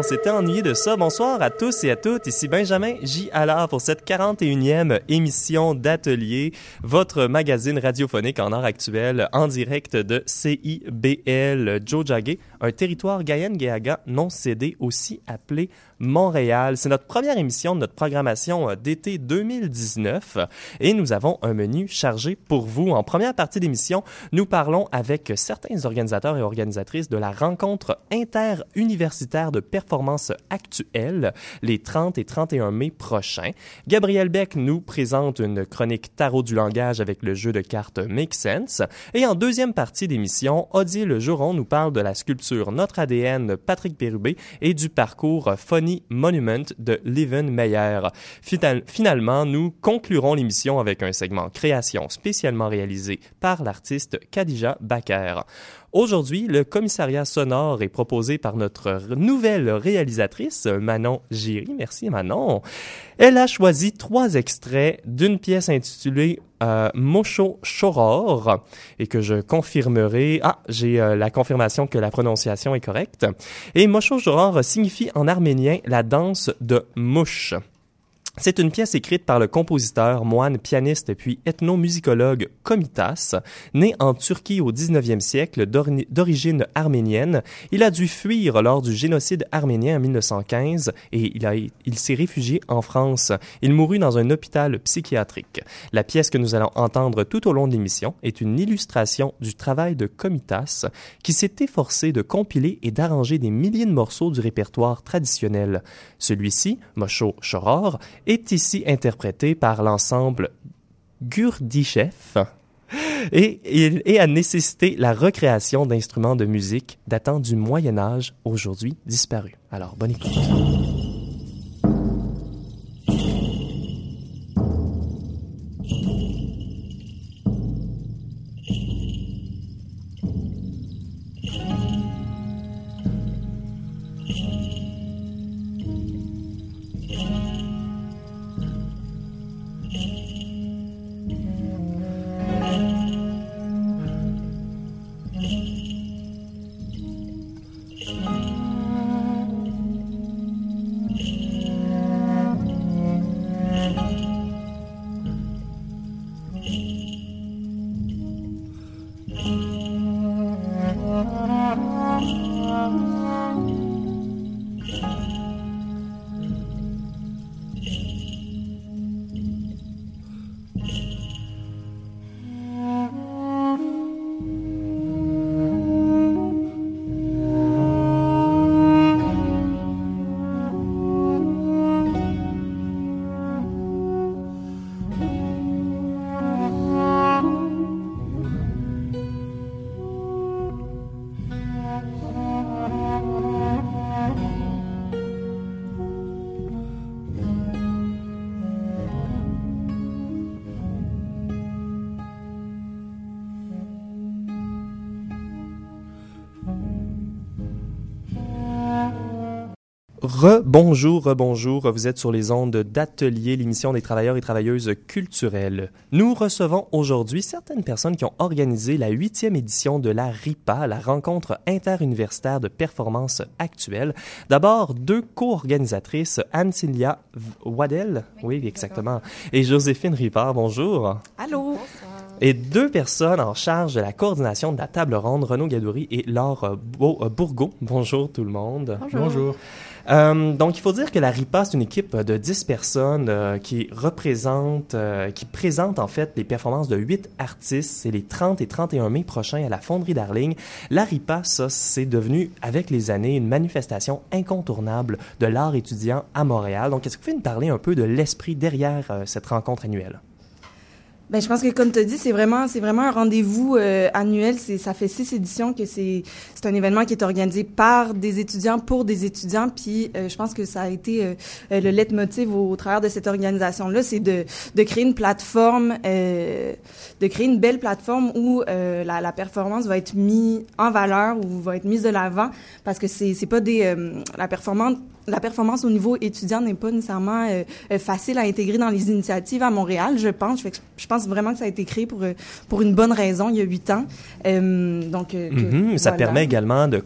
On s'était ennuyé de ça. Bonsoir à tous et à toutes. Ici Benjamin J. Allard pour cette 41e émission d'Atelier, votre magazine radiophonique en art actuel en direct de CIBL Jojage, un territoire Gayen-Geaga non cédé, aussi appelé Montréal. C'est notre première émission de notre programmation euh, d'été 2019 et nous avons un menu chargé pour vous. En première partie d'émission, nous parlons avec certains organisateurs et organisatrices de la rencontre interuniversitaire de performance actuelle les 30 et 31 mai prochains. Gabriel Beck nous présente une chronique tarot du langage avec le jeu de cartes Make Sense. Et en deuxième partie d'émission, Odile Juron nous parle de la sculpture Notre ADN Patrick Pérubé et du parcours Phony Monument de Leven Meyer. finalement, nous conclurons l'émission avec un segment création spécialement réalisé par l'artiste Khadija Baker. Aujourd'hui, le commissariat sonore est proposé par notre nouvelle réalisatrice, Manon Giry. Merci, Manon. Elle a choisi trois extraits d'une pièce intitulée euh, Mosho Shoror et que je confirmerai. Ah, j'ai euh, la confirmation que la prononciation est correcte. Et Mosho Shoror signifie en arménien la danse de mouche. C'est une pièce écrite par le compositeur, moine, pianiste puis ethnomusicologue Komitas, né en Turquie au 19e siècle d'origine arménienne. Il a dû fuir lors du génocide arménien en 1915 et il, s'est réfugié en France. Il mourut dans un hôpital psychiatrique. La pièce que nous allons entendre tout au long de l'émission est une illustration du travail de Komitas qui s'est efforcé de compiler et d'arranger des milliers de morceaux du répertoire traditionnel. Celui-ci, Mosho Choror, est ici interprété par l'ensemble Gurdichev et, et, a nécessité la recréation d'instruments de musique datant du Moyen Âge, aujourd'hui disparus. Alors, bonne écoute. Rebonjour, rebonjour, vous êtes sur les ondes d'Atelier, l'émission des travailleurs et travailleuses culturelles. Nous recevons aujourd'hui certaines personnes qui ont organisé la huitième édition de la RIPA, la rencontre interuniversitaire de performance actuelle. D'abord, deux co-organisatrices, Anne-Cilia Waddell, oui, exactement, et Joséphine Ripard, bonjour. Allô. Et deux personnes en charge de la coordination de la table ronde, Renaud Gadouri et Laure Bourgo. Bonjour tout le monde. Bonjour. Bonjour. Euh, donc, il faut dire que la RIPA, c'est une équipe de 10 personnes euh, qui représente, euh, qui présente en fait les performances de 8 artistes. C'est les 30 et 31 mai prochains à la Fonderie Darling. La RIPA, ça, c'est devenu, avec les années, une manifestation incontournable de l'art étudiant à Montréal. Donc, est-ce que vous pouvez nous parler un peu de l'esprit derrière cette rencontre annuelle? Ben, je pense que comme tu as dit, c'est vraiment c'est vraiment un rendez-vous euh, annuel. C'est ça fait six éditions que c'est c'est un événement qui est organisé par des étudiants pour des étudiants. Puis euh, je pense que ça a été euh, le leitmotiv au, au, travers de cette organisation là, c'est de de créer une plateforme, de créer une belle plateforme où la, la performance va être mise en valeur ou va être mise de l'avant parce que c'est c'est pas des la performance la performance au niveau étudiant n'est pas nécessairement facile à intégrer dans les initiatives à Montréal, je pense. Je, pense vraiment que ça a été créé pour pour une bonne raison il y a huit ans. donc, mm-hmm. ça permet également de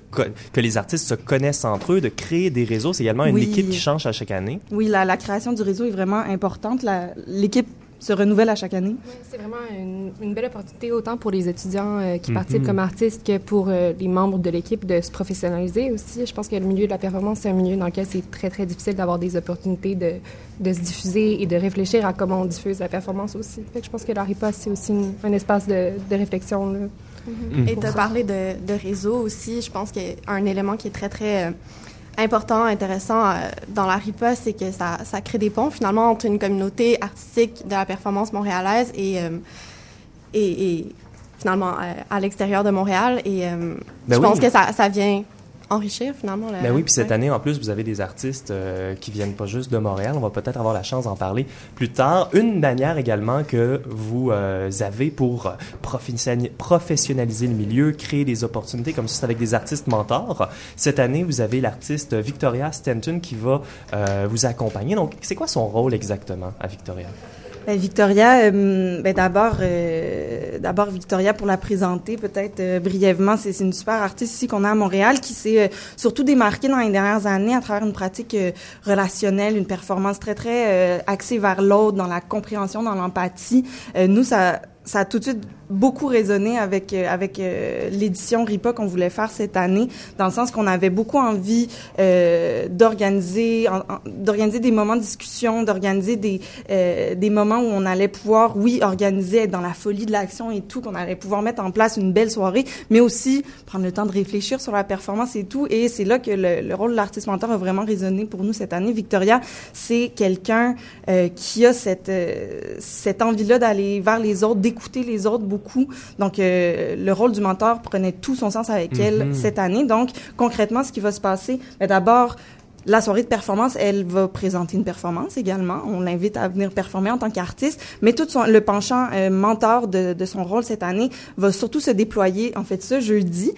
que les artistes se connaissent entre eux, de créer des réseaux. C'est également une équipe qui change à chaque année. Oui, la, la création du réseau est vraiment importante. L'équipe se renouvelle à chaque année? c'est vraiment une, belle opportunité autant pour les étudiants euh, qui mhm. participent comme artistes que pour euh, les membres de l'équipe de se professionnaliser aussi. Je pense que le milieu de la performance, c'est un milieu dans lequel c'est très, très difficile d'avoir des opportunités de, de, se diffuser et de réfléchir à comment on diffuse la performance aussi. Fait que je pense que la RIPA, c'est aussi un espace de, de réflexion. Là, mhm. Et tu as parlé de, de, réseau aussi. Je pense qu'un élément qui est très, très... Euh, important, intéressant euh, dans la RIPA, c'est que ça, ça, crée des ponts finalement entre une communauté artistique de la performance montréalaise et, euh, et, et, finalement euh, à l'extérieur de Montréal. Et ben je pense que ça, ça vient enrichir finalement. Ben oui, puis cette année en plus, vous avez des artistes euh, qui viennent pas juste de Montréal. On va peut-être avoir la chance d'en parler plus tard. Une manière également que vous euh, avez pour professionnaliser le milieu, créer des opportunités comme ça avec des artistes mentors. Cette année, vous avez l'artiste Victoria Stanton qui va euh, vous accompagner. Donc, c'est quoi son rôle exactement à Victoria? Ben, Victoria, euh, ben, d'abord, euh, d'abord Victoria pour la présenter peut-être euh, brièvement, c'est une super artiste ici qu'on a à Montréal qui s'est surtout démarquée dans les dernières années à travers une pratique relationnelle, une performance très très axée vers l'autre, dans la compréhension, dans l'empathie. nous, ça ça a tout de suite beaucoup résonné avec euh, avec euh, l'édition RIPA qu'on voulait faire cette année, dans le sens qu'on avait beaucoup envie euh, d'organiser d'organiser des moments de discussion, d'organiser des euh, des moments où on allait pouvoir, oui, organiser, être dans la folie de l'action et tout, qu'on allait pouvoir mettre en place une belle soirée, mais aussi prendre le temps de réfléchir sur la performance et tout. Et c'est là que le, le, rôle de l'artiste mentor a vraiment résonné pour nous cette année. Victoria, c'est quelqu'un qui a cette cette envie-là d'aller vers les autres, écouter les autres beaucoup. Donc, euh, le rôle du mentor prenait tout son sens avec elle mhm. cette année. Donc, concrètement, ce qui va se passer, ben, d'abord, la soirée de performance, elle va présenter une performance également. On l'invite à venir performer en tant qu'artiste, mais tout son, le penchant euh, mentor de, de, son rôle cette année va surtout se déployer, en fait, ce jeudi.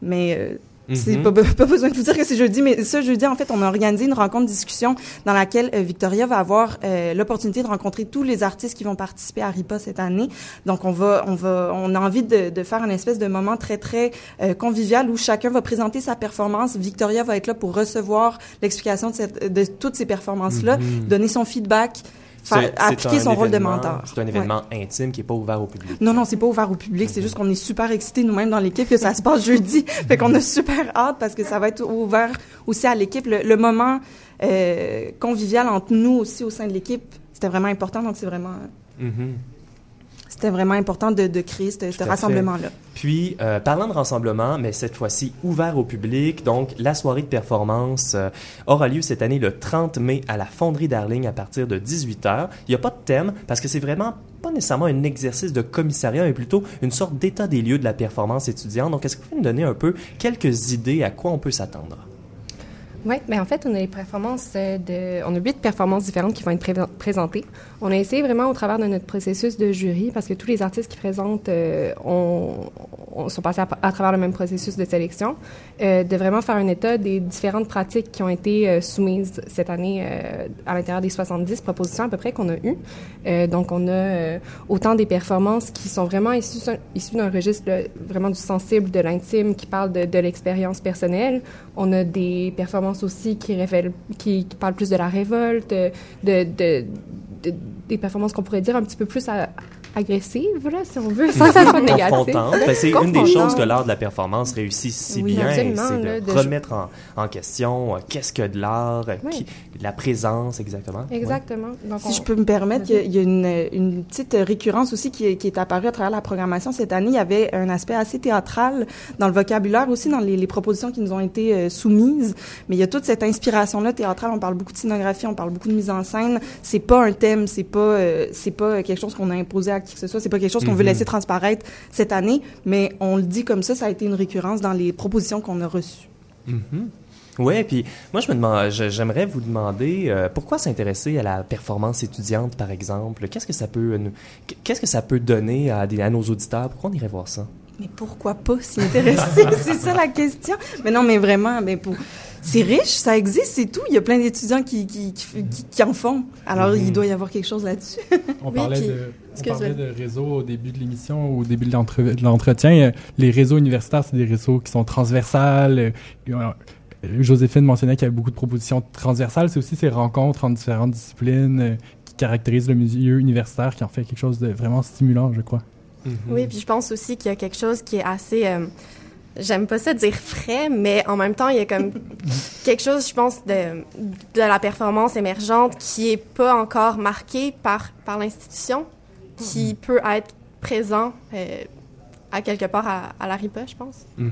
Mais euh, c'est mhm. pas, pas, besoin de vous dire que c'est jeudi, mais ce jeudi, en fait, on a organisé une rencontre discussion dans laquelle euh, Victoria va avoir euh, l'opportunité de rencontrer tous les artistes qui vont participer à RIPA cette année. Donc, on va, on va, on a envie de, de faire une espèce de moment très, très euh, convivial où chacun va présenter sa performance. Victoria va être là pour recevoir l'explication de, cette, de toutes ces performances-là, mhm. donner son feedback appliquer son rôle de mentor. C'est un événement intime qui n'est pas ouvert au public. Non, non, c'est pas ouvert au public. C'est juste qu'on est super excités nous-mêmes dans l'équipe que ça se passe jeudi. fait qu'on a super hâte parce que ça va être ouvert aussi à l'équipe. Le, moment euh, convivial entre nous aussi au sein de l'équipe, c'était vraiment important. Donc c'est vraiment. Mm-hmm c'était vraiment important de, de créer ce, rassemblement-là. Puis, euh, parlant de rassemblement, mais cette fois-ci ouvert au public, donc la soirée de performance euh, aura lieu cette année le 30 mai à la Fonderie Darling à partir de 18h. Il n'y a pas de thème parce que c'est vraiment pas nécessairement un exercice de commissariat, mais plutôt une sorte d'état des lieux de la performance étudiante. Donc, est-ce que vous pouvez nous donner un peu quelques idées à quoi on peut s'attendre? Oui, mais en fait, on a les performances euh, de, on a huit performances différentes qui vont être présentées. On a essayé vraiment au travers de notre processus de jury, parce que tous les artistes qui présentent euh, ont, sont passés à, travers le même processus de sélection, euh, de vraiment faire un état des différentes pratiques qui ont été euh, soumises cette année à l'intérieur des 70 propositions à peu près qu'on a eues. Donc, on a autant des performances qui sont vraiment issues, d'un registre vraiment du sensible, de l'intime, qui parlent de, l'expérience personnelle. On a des performances aussi qui révèlent, qui, parlent plus de la révolte, de, de des performances qu'on pourrait dire un petit peu plus à, agressive, là, si on veut, sans ça soit négatif. Ben, c'est une des choses que l'art de la performance réussit si bien, c'est de, remettre en, en question euh, qu'est-ce que de l'art, euh, la présence, exactement. Exactement. Donc, si je peux me permettre, il y a, une, une, petite récurrence aussi qui est, qui est, apparue à travers la programmation cette année. Il y avait un aspect assez théâtral dans le vocabulaire aussi, dans les, les propositions qui nous ont été euh, soumises. Mais il y a toute cette inspiration-là théâtrale. On parle beaucoup de scénographie, on parle beaucoup de mise en scène. C'est pas un thème, c'est pas, c'est pas quelque chose qu'on a imposé à qui que ce soit. C'est pas quelque chose qu'on veut mhm. laisser transparaître cette année, mais on le dit comme ça, ça a été une récurrence dans les propositions qu'on a reçues. Mhm. Oui, puis moi, je me demande, j'aimerais vous demander euh, pourquoi s'intéresser à la performance étudiante, par exemple? Qu'est-ce que ça peut, qu'est-ce que ça peut donner à, des, à nos auditeurs? Pourquoi on irait voir ça? Mais pourquoi pas s'y intéresser? C'est ça la question. Mais non, mais vraiment, mais pour c'est riche, ça existe, c'est tout. Il y a plein d'étudiants qui, qui, qui, qui, en font. Alors, il mhm. doit y avoir quelque chose là-dessus. on, parlait de, on parlait de réseau au début de l'émission, au début de l'entretien. Les réseaux universitaires, c'est des réseaux qui sont transversales. Euh, Joséphine mentionnait qu'il y avait beaucoup de propositions transversales. C'est aussi ces rencontres en différentes disciplines euh, qui caractérisent le milieu universitaire, qui en fait quelque chose de vraiment stimulant, je crois. Mhm. Oui, puis je pense aussi qu'il y a quelque chose qui est assez... Euh, j'aime pas ça dire frais, mais en même temps, il y a comme quelque chose, je pense, de, de la performance émergente qui est pas encore marqué par, par l'institution, qui mhm. peut être présent euh, à quelque part à, la RIPA, je pense. Mm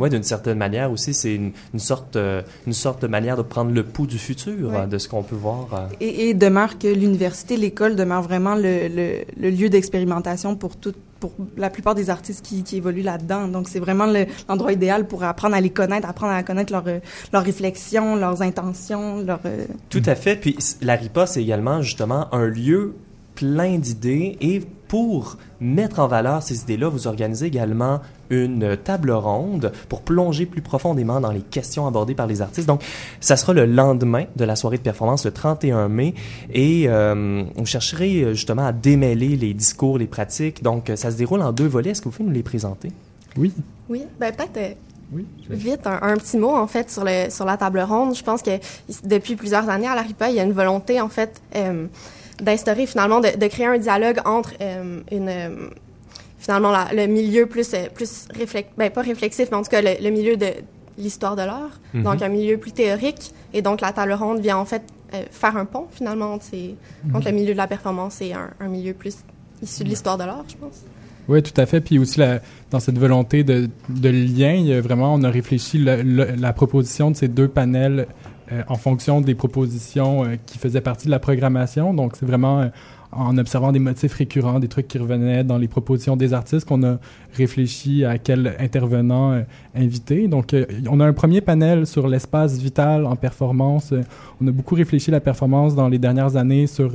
Oui, d'une certaine manière aussi, c'est une, sorte, euh, une sorte de manière de prendre le pouls du futur, hein, de ce qu'on peut voir. Euh. Et, demeure que l'université, l'école demeure vraiment le, le, lieu d'expérimentation pour tout, pour la plupart des artistes qui, évoluent là-dedans. Donc, c'est vraiment l'endroit idéal pour apprendre à les connaître, apprendre à connaître leurs leur réflexions, leurs intentions, leur... Euh, tout à fait. Puis, la RIPA, c'est également justement un lieu plein d'idées et pour mettre en valeur ces idées-là, vous organisez également une table ronde pour plonger plus profondément dans les questions abordées par les artistes. Donc, ça sera le lendemain de la soirée de performance, le 31 mai, et euh, vous chercherez justement à démêler les discours, les pratiques. Donc, ça se déroule en deux volets. Est-ce que vous pouvez nous les présenter? Oui. Oui, ben peut-être... Euh, oui, Vite, un, petit mot en fait sur, le, sur la table ronde. Je pense que depuis plusieurs années à la RIPA, il y a une volonté en fait euh, d'instaurer finalement, de, de, créer un dialogue entre euh, une euh, finalement la, le milieu plus euh, plus réflex, ben pas réflexif, mais en tout cas le, le milieu de l'histoire de l'art, mm-hmm. donc un milieu plus théorique, et donc la table ronde vient en fait faire un pont finalement entre, mm le milieu de la performance et un, un milieu plus issu de l'histoire de l'art, je pense. Oui, tout à fait. Puis aussi, la, dans cette volonté de, de lien, il y a vraiment, on a réfléchi la proposition de ces deux panels euh, en fonction des propositions euh, qui faisaient partie de la programmation. Donc, c'est vraiment euh, en observant des motifs récurrents, des trucs qui revenaient dans les propositions des artistes, qu'on a réfléchi à quel intervenant inviter. Donc, on a un premier panel sur l'espace vital en performance. on a beaucoup réfléchi à la performance dans les dernières années sur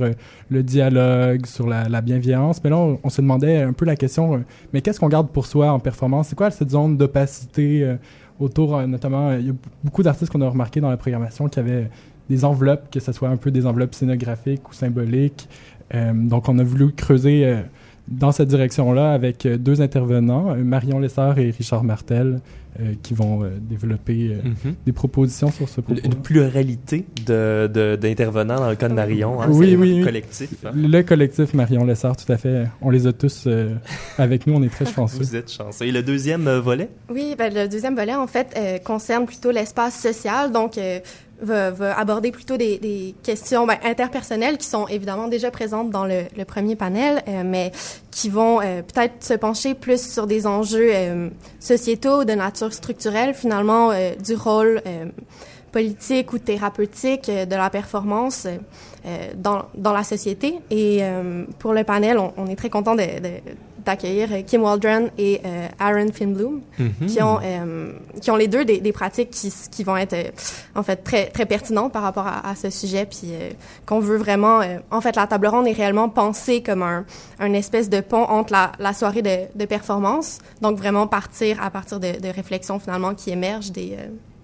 le dialogue, sur la, bienveillance. Mais là, on, on, se demandait un peu la question, mais qu'est-ce qu'on garde pour soi en performance? C'est quoi cette zone d'opacité autour, euh, notamment, il y a beaucoup d'artistes qu'on a remarqué dans la programmation qui avaient des enveloppes, que ce soit un peu des enveloppes scénographiques ou symboliques. Euh, donc, on a voulu creuser euh, dans cette direction-là avec deux intervenants, Marion Lessard et Richard Martel, euh, qui vont euh, développer euh, mhm. des propositions sur ce propos. Une pluralité d'intervenants de, dans le cas de Marion. Hein, oui, oui, le collectif. Hein. Le collectif Marion Lessard, tout à fait. On les a tous avec nous. On est très chanceux. Vous êtes chanceux. Et le deuxième volet? Oui, ben, le deuxième volet, en fait, concerne plutôt l'espace social. Donc, va, va, aborder plutôt des, des questions ben, interpersonnelles qui sont évidemment déjà présentes dans le, le premier panel, euh, mais qui vont euh, peut-être se pencher plus sur des enjeux euh, sociétaux de nature structurelle, finalement, du rôle politique ou thérapeutique de la performance dans, dans la société. Et pour le panel, on, on est très content de, de d'accueillir euh, Kim Waldron et euh, Aaron Finbloom, mhm. qui ont euh, qui ont les deux des, des pratiques qui, qui vont être en fait très très pertinentes par rapport à, à ce sujet, puis qu'on veut vraiment. en fait, la table ronde est réellement pensée comme un, un espèce de pont entre la, la soirée de, de performance, donc vraiment partir à partir de, de réflexions finalement qui émergent des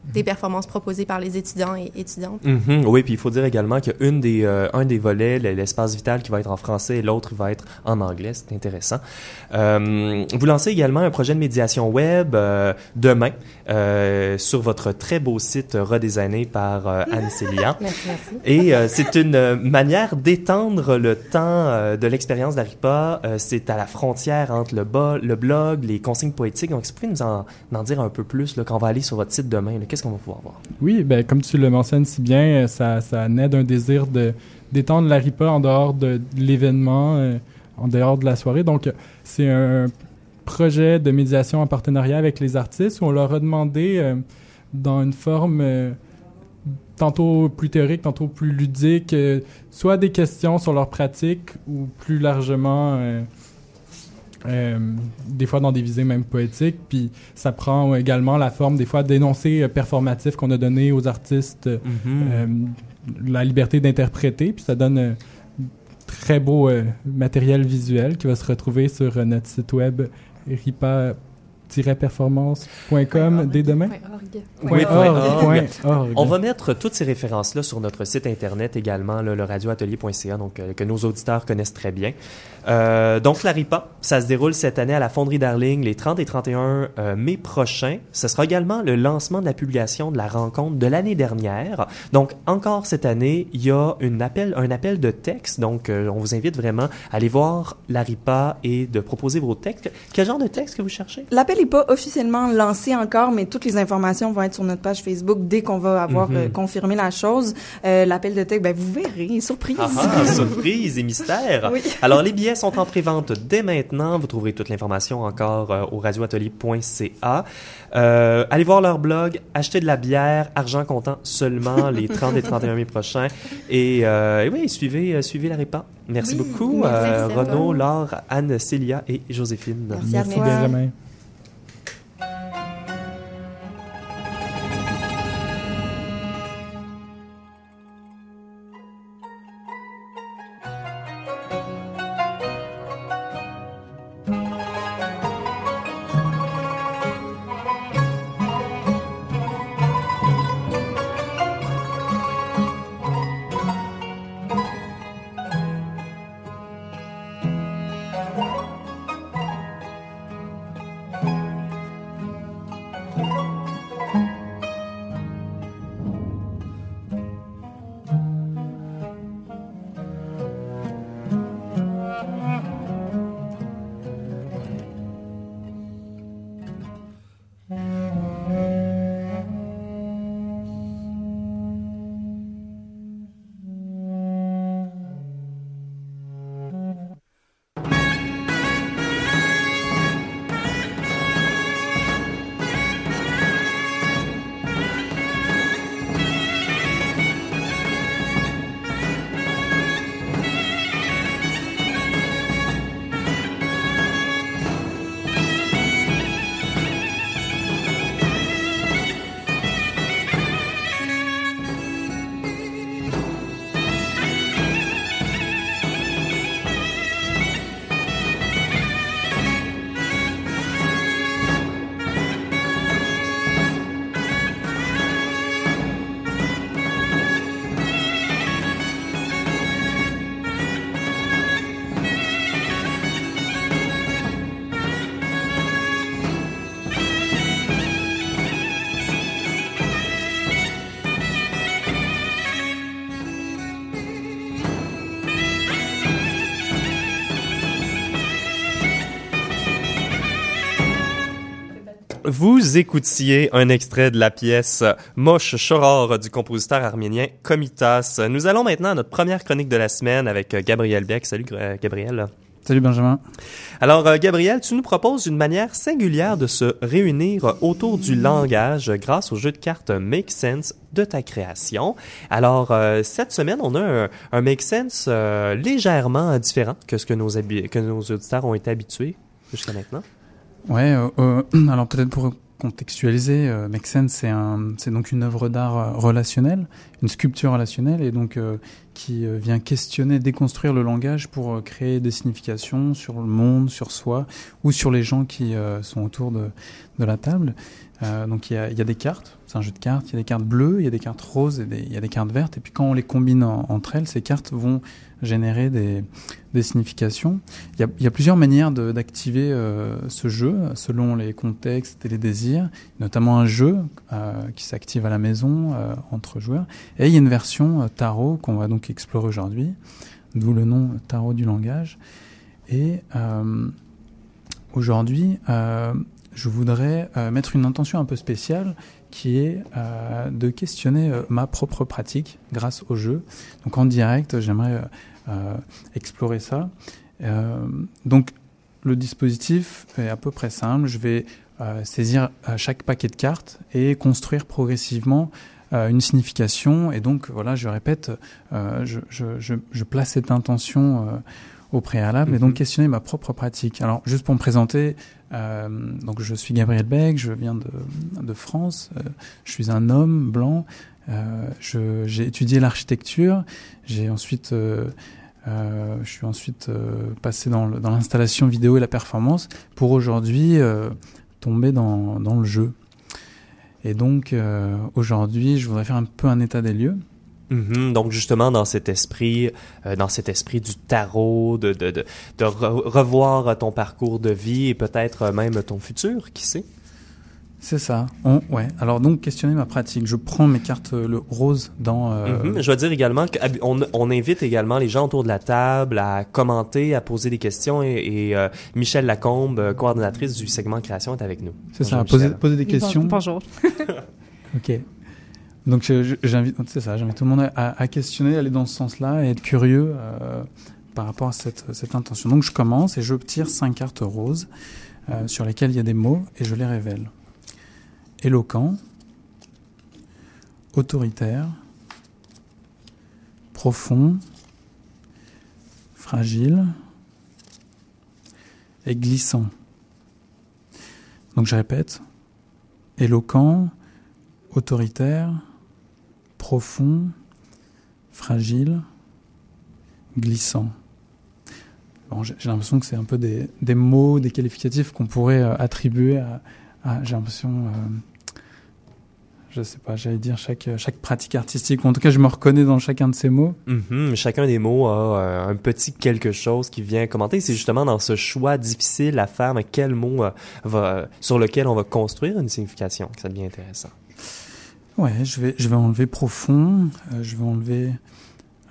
des performances proposées par les étudiants et étudiantes. Mm-hmm. Oui, puis il faut dire également une des, euh, un des volets, l'espace vital, qui va être en français et l'autre va être en anglais. C'est intéressant. Euh, vous lancez également un projet de médiation web euh, demain sur votre très beau site redesigné par Anne Célia. merci, merci. Et c'est une manière d'étendre le temps de l'expérience d'Aripa. c'est à la frontière entre le, le blog, les consignes poétiques. Donc, que vous pouvez nous en, en, dire un peu plus là, quand on va aller sur votre site demain? Qu'est-ce qu'on va pouvoir voir? Oui, ben, comme tu le mentionnes si bien, euh, ça, ça naît d'un désir de, d'étendre la RIPA en dehors de, l'événement, euh, en dehors de la soirée. Donc, c'est un projet de médiation en partenariat avec les artistes où on leur a demandé, euh, dans une forme tantôt plus théorique, tantôt plus ludique, soit des questions sur leur pratique ou plus largement euh, des fois dans des visées même poétiques. Puis ça prend également la forme des fois d'énoncés euh, performatifs qu'on a donné aux artistes, mm-hmm. euh, la liberté d'interpréter. Puis ça donne un très beau matériel visuel qui va se retrouver sur notre site web ripa performance.com dès demain? Oui, point org. On va mettre toutes ces références-là sur notre site internet également, le radioatelier.ca, donc euh, que nos auditeurs connaissent très bien. Euh, donc, la RIPA, ça se déroule cette année à la Fonderie Darling les 30 et 31 euh, mai prochains. Ce sera également le lancement de la publication de la rencontre de l'année dernière. Donc, encore cette année, il y a une appel, un appel de texte. Donc, euh, on vous invite vraiment à aller voir la RIPA et de proposer vos textes. Quel genre de texte que vous cherchez? L'appel n'est pas officiellement lancé encore, mais toutes les informations vont être sur notre page Facebook dès qu'on va avoir Mhm. euh, confirmé la chose. Euh, L'appel de texte, ben, vous verrez, surprise. Ah, ah, surprise et mystère. Oui. Alors, les billets sont en prévente dès maintenant. Vous trouverez toute l'information encore euh, au radioatelier.ca. Euh, allez voir leur blog, achetez de la bière, argent comptant seulement les 30 et 31 mai prochains. Et, euh, et oui, suivez, euh, suivez la RIPA. Merci Oui, beaucoup, merci, euh, Renaud. Laure, Anne, Célia et Joséphine. Merci à Merci toi. Benjamin. Vous écoutiez un extrait de la pièce Moche Choror du compositeur arménien Komitas. Nous allons maintenant à notre première chronique de la semaine avec euh, Gabriel Beck. Salut euh, Gabriel. Salut Benjamin. Alors euh, Gabriel, tu nous proposes une manière singulière de se réunir autour du langage grâce au jeu de cartes Make Sense de ta création. Alors euh, cette semaine, on a un, un Make Sense euh, légèrement différent que ce que nos, habi- que nos auditeurs ont été habitués jusqu'à maintenant. Ouais, euh, euh, alors peut-être pour contextualiser, euh, c'est donc une œuvre d'art euh, relationnelle, une sculpture relationnelle, et donc euh, qui euh, vient questionner, déconstruire le langage pour euh, créer des significations sur le monde, sur soi, ou sur les gens qui sont autour de, de la table. Donc il y a, y a des cartes, c'est un jeu de cartes, il y a des cartes bleues, il y a des cartes roses, et il y a des cartes vertes, et puis quand on les combine en- entre elles, ces cartes vont générer des, des significations. Il y a, plusieurs manières d'activer ce jeu selon les contextes et les désirs, notamment un jeu qui s'active à la maison entre joueurs. Et il y a une version euh, tarot qu'on va donc explorer aujourd'hui, d'où le nom tarot du langage. Et euh, aujourd'hui, euh, je voudrais euh, mettre une intention un peu spéciale qui est euh, de questionner euh, ma propre pratique grâce au jeu. Donc en direct, j'aimerais euh, euh, explorer ça. Euh, donc le dispositif est à peu près simple. Je vais euh, saisir euh, chaque paquet de cartes et construire progressivement euh, une signification. Et donc voilà, je répète, euh, je, je, je, je place cette intention euh, au préalable et donc Mhm. questionner ma propre pratique. Alors juste pour me présenter, euh, donc je suis Gabriel Beck, je viens de, de France, euh, je suis un homme blanc, euh, j'ai étudié l'architecture, j'ai ensuite euh, euh, je suis ensuite euh, passé dans l'installation vidéo et la performance pour aujourd'hui euh, tomber dans, dans le jeu. Et donc aujourd'hui, je voudrais faire un peu un état des lieux. Mhm. donc justement dans cet esprit, euh, dans cet esprit du tarot, de, de, de, de revoir ton parcours de vie et peut-être même ton futur, qui sait? C'est ça. On, ouais. Alors donc questionner ma pratique. Je prends mes cartes le rose dans. Euh... Mhm. Je dois dire également qu'on on invite également les gens autour de la table à commenter, à poser des questions et, et euh, Michel Lacombe, coordonnatrice du segment création, est avec nous. C'est ça. Poser, poser, des questions. Bonjour. ok. Donc j'invite, c'est ça, j'invite tout le monde à, à, questionner, à aller dans ce sens-là et être curieux euh, par rapport à cette, cette, intention. Donc je commence et je tire cinq cartes roses euh, sur lesquelles il y a des mots et je les révèle. Éloquent, autoritaire, profond, fragile et glissant. Donc je répète, éloquent, autoritaire, profond, fragile, glissant. J'ai l'impression que c'est un peu des, mots, des qualificatifs qu'on pourrait euh, attribuer à, à j'ai l'impression, euh, je sais pas, j'allais dire chaque, chaque pratique artistique, en tout cas je me reconnais dans chacun de ces mots. Mm-hmm. chacun des mots a euh, un petit quelque chose qui vient commenter. C'est justement dans ce choix difficile à faire, mais quel mot euh, va, sur lequel on va construire une signification? Que ça devient intéressant. Ouais, je vais, je vais enlever profond, euh, je vais enlever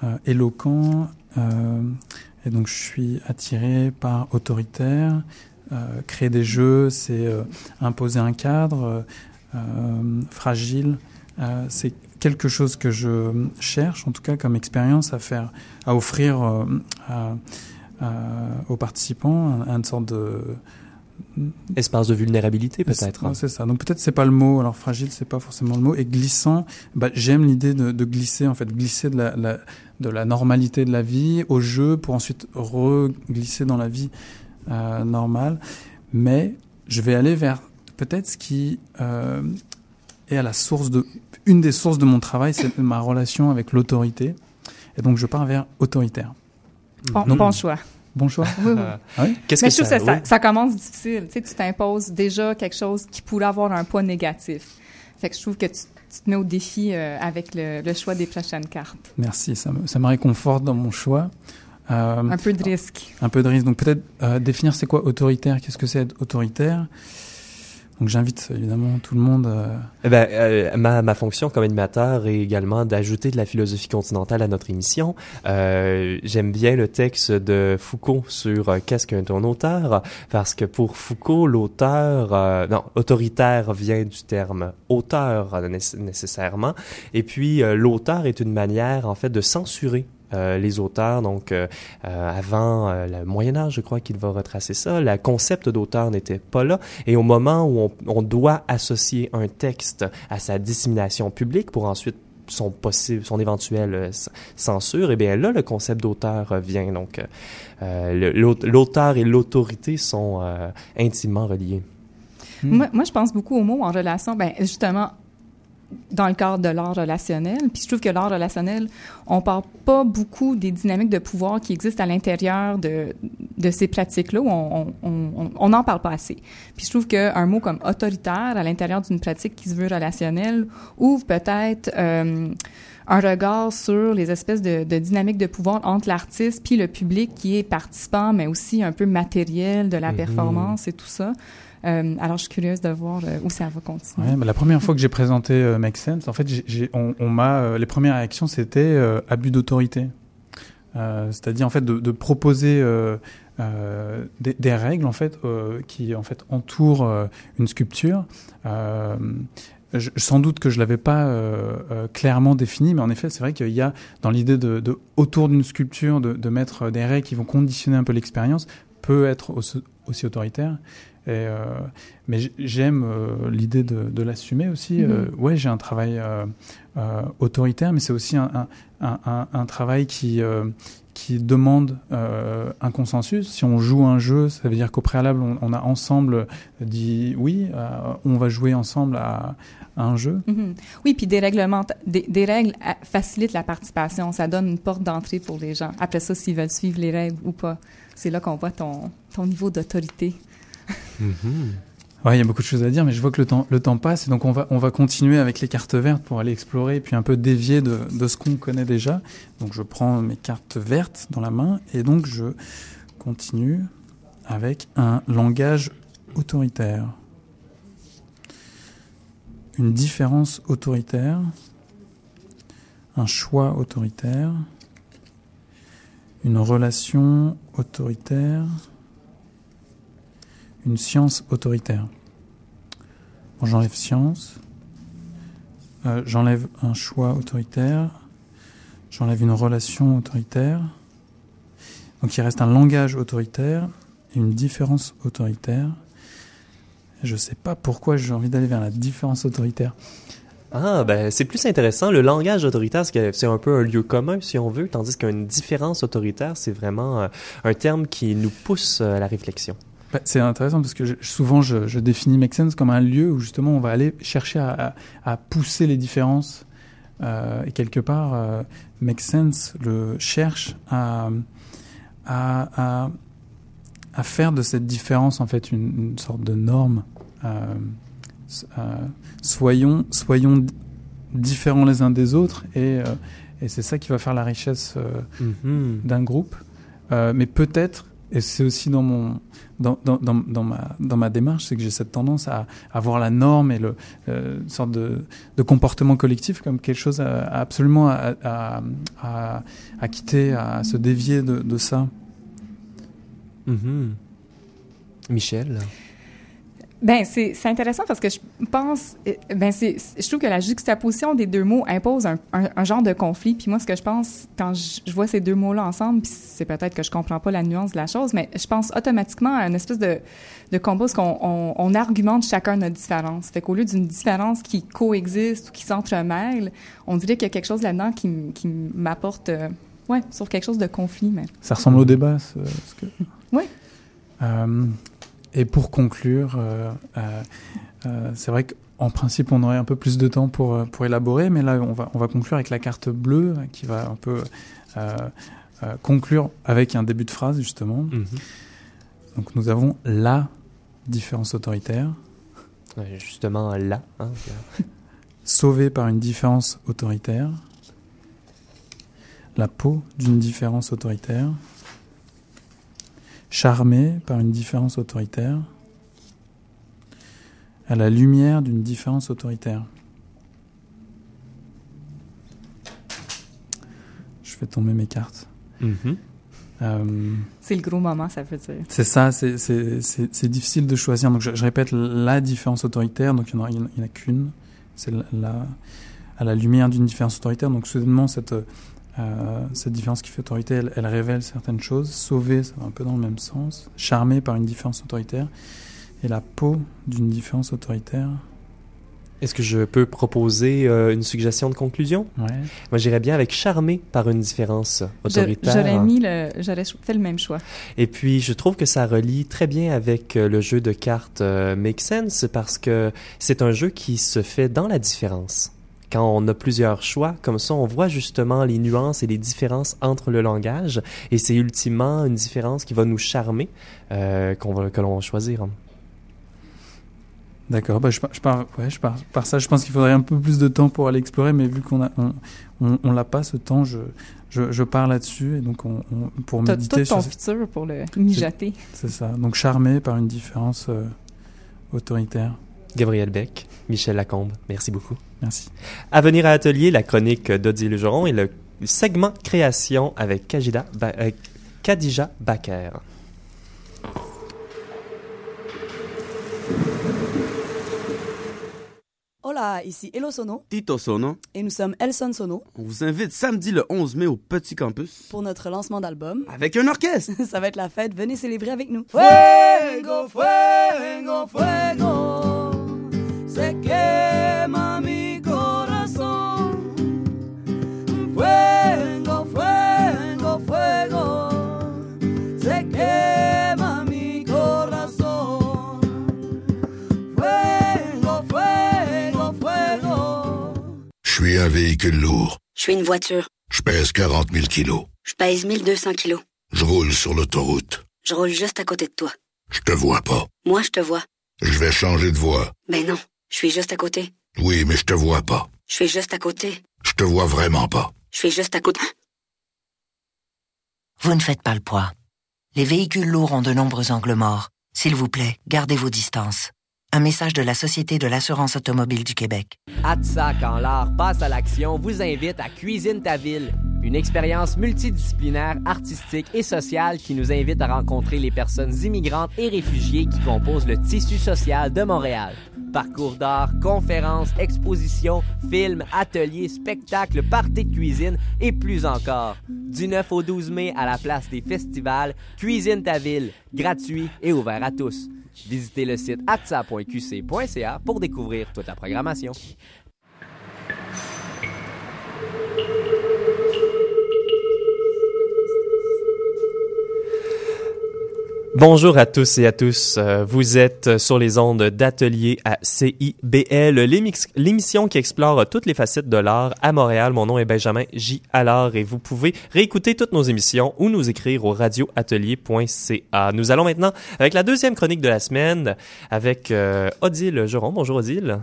euh, éloquent, euh, et donc je suis attiré par autoritaire. Euh, créer des jeux, c'est euh, imposer un cadre. Fragile, c'est quelque chose que je cherche, en tout cas comme expérience à faire, à offrir à, aux participants, une sorte de Espace de vulnérabilité peut-être. Hein. C'est ça. Donc peut-être c'est pas le mot. Alors fragile c'est pas forcément le mot. Et glissant, bah, j'aime l'idée de, de, glisser en fait, glisser de la, la, de la normalité de la vie au jeu pour ensuite reglisser dans la vie euh, normale. Mais je vais aller vers peut-être ce qui euh, est à la source de une des sources de mon travail, c'est ma relation avec l'autorité. Et donc je pars vers autoritaire. Bon, donc, bon choix. Bon choix. Oui, oui. Ah oui? Qu'est-ce que je trouve ça, ça, ça, commence difficile. Tu sais, tu t'imposes déjà quelque chose qui pourrait avoir un poids négatif. Fait que je trouve que tu, tu te mets au défi euh, avec le, le, choix des prochaines cartes. Merci, ça me, ça me réconforte dans mon choix. Euh, un peu de risque. Un peu de risque. Donc peut-être euh, définir c'est quoi autoritaire, qu'est-ce que c'est être autoritaire? Donc j'invite évidemment tout le monde. Euh... Eh ben, euh, ma, fonction comme animateur est également d'ajouter de la philosophie continentale à notre émission. Euh, J'aime bien le texte de Foucault sur euh, qu'est-ce qu'un auteur, parce que pour Foucault, l'auteur, euh, non, autoritaire vient du terme auteur nécessairement, et puis l'auteur est une manière en fait de censurer euh, les auteurs. Donc, euh, euh, avant le Moyen Âge, je crois qu'il va retracer ça. Le concept d'auteur n'était pas là. Et au moment où on, on, doit associer un texte à sa dissémination publique pour ensuite son possible, son éventuelle censure, et eh bien là, le concept d'auteur vient. Donc, l'auteur et l'autorité sont intimement reliés. Hmm. Moi, moi, je pense beaucoup aux mots en relation, ben, justement, dans le cadre de l'art relationnel. Puis je trouve que l'art relationnel, on parle pas beaucoup des dynamiques de pouvoir qui existent à l'intérieur de, de ces pratiques-là, où on n'en parle pas assez. Puis je trouve qu'un mot comme autoritaire à l'intérieur d'une pratique qui se veut relationnelle ouvre peut-être euh, un regard sur les espèces de, de dynamiques de pouvoir entre l'artiste puis le public qui est participant, mais aussi un peu matériel de la mm -hmm. performance et tout ça. Euh, alors, je suis curieuse de voir euh, où ça va continuer. La première fois que j'ai présenté euh, Make Sense, en fait, on, m'a les premières réactions c'était abus d'autorité, c'est-à-dire en fait de, proposer des, règles en fait qui en fait entourent une sculpture. Sans doute que je l'avais pas clairement défini, mais en effet, c'est vrai qu'il y a dans l'idée de, autour d'une sculpture de, mettre des règles qui vont conditionner un peu l'expérience peut être aussi autoritaire. Et, euh, mais j'aime euh, l'idée de, de l'assumer aussi. Mm -hmm. ouais, j'ai un travail autoritaire, mais c'est aussi un, un, un, un, travail qui qui demande un consensus. Si on joue un jeu, ça veut dire qu'au préalable, on, on, a ensemble dit oui, on va jouer ensemble à, à un jeu. -hmm. Oui, puis des, règlements, des, des, règles facilitent la participation. Ça donne une porte d'entrée pour les gens. Après ça, s'ils veulent suivre les règles ou pas, c'est là qu'on voit ton, ton niveau d'autorité. Ouais, il y a beaucoup de choses à dire, mais je vois que le temps, le temps passe, donc on va, on va continuer avec les cartes vertes pour aller explorer, et puis un peu dévier de, de ce qu'on connaît déjà. Donc je prends mes cartes vertes dans la main, et donc je continue avec un langage autoritaire. Une différence autoritaire, un choix autoritaire, une relation autoritaire, une science autoritaire. Bon, j'enlève science, euh, j'enlève un choix autoritaire, j'enlève une relation autoritaire. Donc il reste un langage autoritaire et une différence autoritaire. Je ne sais pas pourquoi j'ai envie d'aller vers la différence autoritaire. Ah, ben c'est plus intéressant. Le langage autoritaire, c'est un peu un lieu commun, si on veut, tandis qu'une différence autoritaire, c'est vraiment euh, un terme qui nous pousse à la réflexion. Bah, c'est intéressant parce que je, souvent je, je, définis Make Sense comme un lieu où justement on va aller chercher à, à, à pousser les différences euh, et quelque part euh, Make Sense le cherche à, à, à, faire de cette différence en fait une, une sorte de norme. Euh, euh soyons soyons différents les uns des autres et, et c'est ça qui va faire la richesse mm -hmm. d'un groupe. mais peut-être et c'est aussi dans mon dans, dans, dans, ma, dans ma démarche, c'est que j'ai cette tendance à, à voir la norme et le, euh, sorte de, de comportement collectif comme quelque chose à, à absolument à, à, quitter, à se dévier de, ça. Mm -hmm. Michel? Ben c'est intéressant parce que je pense ben c'est je trouve que la juxtaposition des deux mots impose un, un, un genre de conflit. Puis moi ce que je pense quand je, je vois ces deux mots là ensemble puis c'est peut-être que je comprends pas la nuance de la chose mais je pense automatiquement à une espèce de de combat où on, on, on, argumente chacun notre différence. Fait qu'au lieu d'une différence qui coexiste ou qui s'entremêle on dirait qu'il y a quelque chose là-dedans qui qui m'apporte euh, ouais sur quelque chose de conflit mais. Ça ressemble au débat ce, ce que oui euh, et pour conclure, euh, euh, euh, c'est vrai qu'en principe, on aurait un peu plus de temps pour, pour élaborer, mais là, on va, on va conclure avec la carte bleue qui va un peu conclure avec un début de phrase, justement. -hmm. Donc, nous avons la différence autoritaire. Justement, là. Hein, Sauvé par une différence autoritaire. La peau d'une différence autoritaire charmé par une différence autoritaire, à la lumière d'une différence autoritaire. Je fais tomber mes cartes. Mm -hmm. euh, c'est le gros moment, ça veut dire. C'est ça, c'est difficile de choisir. Donc je, je, répète la différence autoritaire, donc il n'y en a, a qu'une. C'est la, à la lumière d'une différence autoritaire. Donc soudainement, cette euh, cette différence qui fait autorité, elle, elle, révèle certaines choses. Sauver, ça va un peu dans le même sens. Charmer par une différence autoritaire. Et la peau d'une différence autoritaire. Est-ce que je peux proposer euh, une suggestion de conclusion? Ouais. Moi, j'irais bien avec charmer par une différence autoritaire. J'aurais mis le, j'aurais fait le même choix. Et puis, je trouve que ça relie très bien avec euh, le jeu de cartes euh, Make Sense parce que c'est un jeu qui se fait dans la différence quand on a plusieurs choix, comme ça, on voit justement les nuances et les différences entre le langage, et c'est ultimement une différence qui va nous charmer, euh, qu'on va, que l'on va choisir. D'accord, bah je, je, pars, ouais, je pars par ça. Je pense qu'il faudrait un peu plus de temps pour aller explorer, mais vu qu'on a, on, on, on l'a pas ce temps, je, je, je pars là-dessus et donc on, on pour T'as méditer. tout ton futur pour le mijoter. C'est ça. Donc charmé par une différence euh, autoritaire. Gabriel Beck, Michel Lacombe, merci beaucoup. Merci. À venir à Atelier, la chronique d'Odile Legeron et le segment création avec Kajida, ba euh, Kadija Baker. Hola, ici Elo Sono. Tito Sono. Et nous sommes Elson Sono. On vous invite samedi le 11 mai au Petit Campus. Pour notre lancement d'album. Avec un orchestre. Ça va être la fête, venez célébrer avec nous. Fuego, fuego, fuego. Se quema un véhicule lourd. Je suis une voiture. Je pèse 40 000 kilos. Je pèse 1200 kilos. Je roule sur l'autoroute. Je roule juste à côté de toi. Je te vois pas. Moi, je te vois. Je vais changer de voix. Ben non, je suis juste à côté. Oui, mais je te vois pas. Je suis juste à côté. Je te vois vraiment pas. Je suis juste à côté. Vous ne faites pas le poids. Les véhicules lourds ont de nombreux angles morts. S'il vous plaît, gardez vos distances. Un message de la Société de l'assurance automobile du Québec. ATSA, quand l'art passe à l'action, vous invite à Cuisine ta ville, une expérience multidisciplinaire, artistique et sociale qui nous invite à rencontrer les personnes immigrantes et réfugiées qui composent le tissu social de Montréal. Parcours d'art, conférences, expositions, films, ateliers, spectacles, parties de cuisine et plus encore. Du 9 au 12 mai à la place des festivals, Cuisine ta ville, gratuit et ouvert à tous. Visitez le site atsa.qc.ca pour découvrir toute la programmation. Bonjour à tous et à tous. Euh, Vous êtes sur les ondes d'atelier à CIBL, l'émission qui explore toutes les facettes de l'art à Montréal. Mon nom est Benjamin J. Allard et vous pouvez réécouter toutes nos émissions ou nous écrire au radioatelier.ca. Nous allons maintenant avec la deuxième chronique de la semaine avec euh, Odile Geron. Bonjour Odile.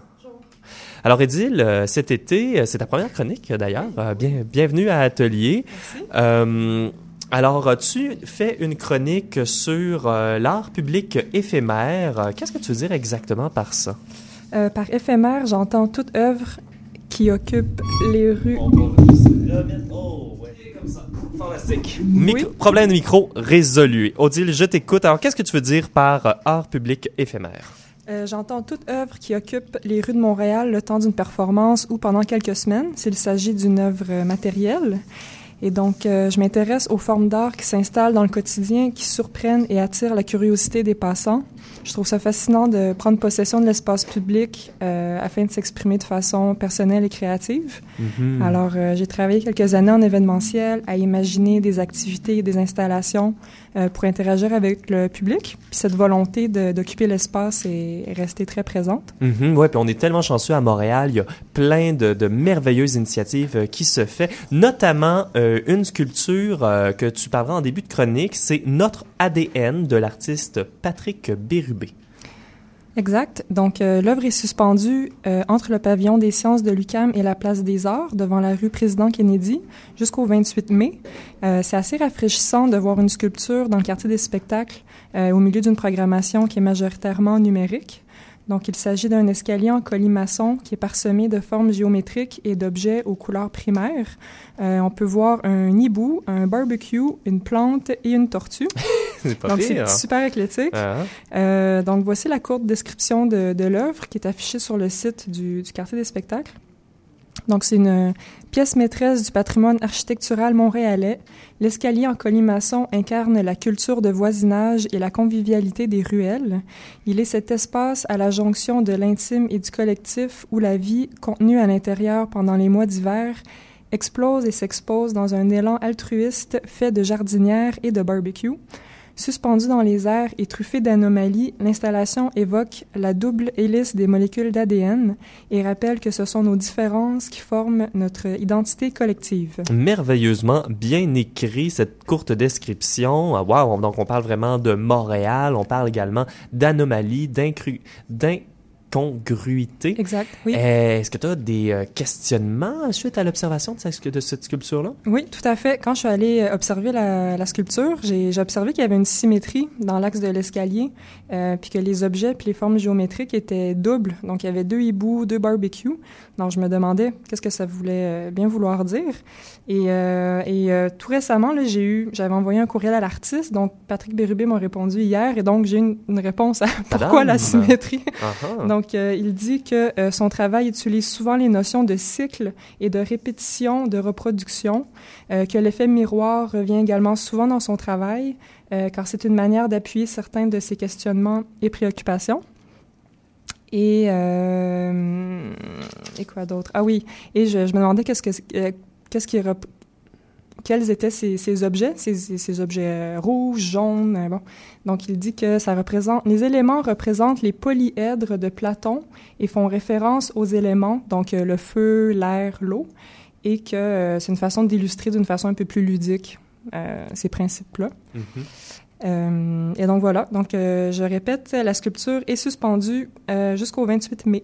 Alors Odile, euh, cet été, c'est ta première chronique d'ailleurs. Bien, bienvenue à Atelier. Euh, alors, tu fais une chronique sur euh, l'art public éphémère? Euh, Qu'est-ce que tu veux dire exactement par ça? Euh, par éphémère, j'entends toute œuvre qui occupe les rues. Fantastique. Micro- Problème de micro résolu. Odile, je t'écoute. Alors, qu'est-ce que tu veux dire par euh, art public éphémère? Euh, j'entends toute œuvre qui occupe les rues de Montréal le temps d'une performance ou pendant quelques semaines, s'il s'agit d'une œuvre matérielle. Et donc, euh, je m'intéresse aux formes d'art qui s'installent dans le quotidien, qui surprennent et attirent la curiosité des passants. Je trouve ça fascinant de prendre possession de l'espace public euh, afin de s'exprimer de façon personnelle et créative. Mhm. Alors, euh, j'ai travaillé quelques années en événementiel à imaginer des activités et des installations euh, pour interagir avec le public. Puis cette volonté d'occuper l'espace est, est restée très présente. Mhm, ouais, puis on est tellement chanceux à Montréal. Il y a plein de, de merveilleuses initiatives qui se fait, notamment une sculpture que tu parleras en début de chronique. C'est Notre ADN de l'artiste Patrick Bérubé. Exact. Donc, euh, l'œuvre est suspendue euh, entre le pavillon des sciences de l'UCAM et la place des Arts, devant la rue Président Kennedy, jusqu'au 28 mai. Euh, c'est assez rafraîchissant de voir une sculpture dans le quartier des spectacles, au milieu d'une programmation qui est majoritairement numérique. Donc, il s'agit d'un escalier en colimaçon qui est parsemé de formes géométriques et d'objets aux couleurs primaires. Euh, on peut voir un hibou, un barbecue, une plante et une tortue. C'est pas Donc, c'est super éclectique. Ah. Euh, donc, voici la courte description de, de l'œuvre qui est affichée sur le site du, du quartier des spectacles. Donc, c'est une pièce maîtresse du patrimoine architectural montréalais. L'escalier en colimaçon incarne la culture de voisinage et la convivialité des ruelles. Il est cet espace à la jonction de l'intime et du collectif où la vie, contenue à l'intérieur pendant les mois d'hiver, explose et s'expose dans un élan altruiste fait de jardinières et de barbecue. Suspendue dans les airs et truffée d'anomalies, l'installation évoque la double hélice des molécules d'ADN et rappelle que ce sont nos différences qui forment notre identité collective. merveilleusement bien écrit cette courte description. Ah, Wow, donc on parle vraiment de Montréal, on parle également d'anomalies, d'incru- d'incongruité. Exact, oui. Euh, Est-ce que tu as des euh, questionnements suite à l'observation de, cette- de cette sculpture-là? Oui, tout à fait. Quand je suis allée euh, observer la, la sculpture, j'ai observé qu'il y avait une symétrie dans l'axe de l'escalier, euh, puis que les objets puis les formes géométriques étaient doubles. Donc, il y avait deux hiboux, deux barbecues. Donc, je me demandais qu'est-ce que ça voulait bien vouloir dire. Et, et tout récemment, là, j'ai eu, j'avais envoyé un courriel à l'artiste. Donc, Patrick Bérubé m'a répondu hier, et donc j'ai eu une, une réponse à pourquoi la symétrie. Ah ah. Donc, euh, il dit que euh, son travail utilise souvent les notions de cycle et de répétition, de reproduction, euh, que l'effet miroir revient également souvent dans son travail, car c'est une manière d'appuyer certains de ses questionnements et préoccupations. Et, quoi d'autre? Ah oui, et je, me demandais qu'est-ce que qu'est-ce qui quels étaient ces, ces objets, ces, objets euh, rouges, jaunes, euh, bon. Donc, il dit que ça représente, les éléments représentent les polyèdres de Platon et font référence aux éléments, donc euh, le feu, l'air, l'eau, et que euh, c'est une façon d'illustrer d'une façon un peu plus ludique euh, ces principes-là. Mhm. Euh, et donc voilà, donc je répète, la sculpture est suspendue jusqu'au 28 mai.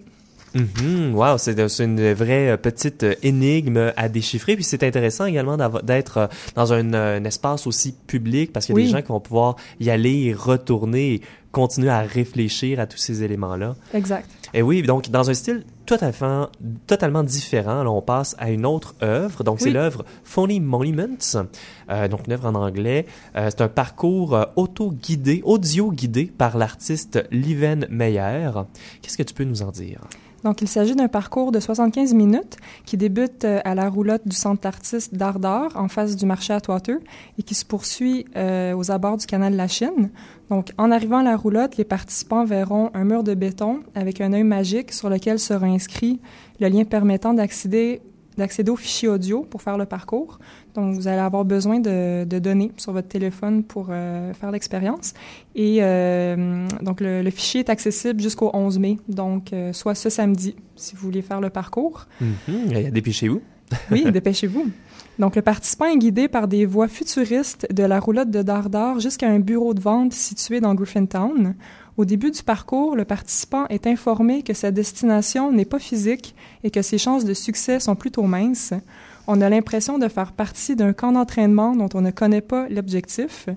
Mhm, wow, c'est c'est une vraie euh, petite euh, énigme à déchiffrer. Puis c'est intéressant également d'être euh, dans un, euh, un espace aussi public parce qu'il y a Oui. des gens qui vont pouvoir y aller et retourner et continuer à réfléchir à tous ces éléments-là. Exact. Et oui, donc dans un style totalement, totalement différent, là, on passe à une autre œuvre. Donc c'est l'œuvre Phony Monuments, euh, donc une œuvre en anglais. Euh, c'est un parcours euh, auto-guidé, audio-guidé par l'artiste Liven Meyer. Qu'est-ce que tu peux nous en dire? Donc, il s'agit d'un parcours de 75 minutes qui débute euh, à la roulotte du centre d'artistes d'Ardor, en face du marché Atwater, et qui se poursuit euh, aux abords du canal de la Chine. Donc, en arrivant à la roulotte, les participants verront un mur de béton avec un œil magique sur lequel sera inscrit le lien permettant d'accéder d'accéder aux fichiers audio pour faire le parcours. Donc, vous allez avoir besoin de, de données sur votre téléphone pour euh, faire l'expérience. Et euh, donc, le, le fichier est accessible jusqu'au 11 mai, donc euh, soit ce samedi, si vous voulez faire le parcours. Mhm, Dépêchez-vous. Oui, dépêchez-vous. Donc, le participant est guidé par des voies futuristes de la roulotte de Dardar jusqu'à un bureau de vente situé dans Griffintown. Au début du parcours, le participant est informé que sa destination n'est pas physique et que ses chances de succès sont plutôt minces. On a l'impression de faire partie d'un camp d'entraînement dont on ne connaît pas l'objectif.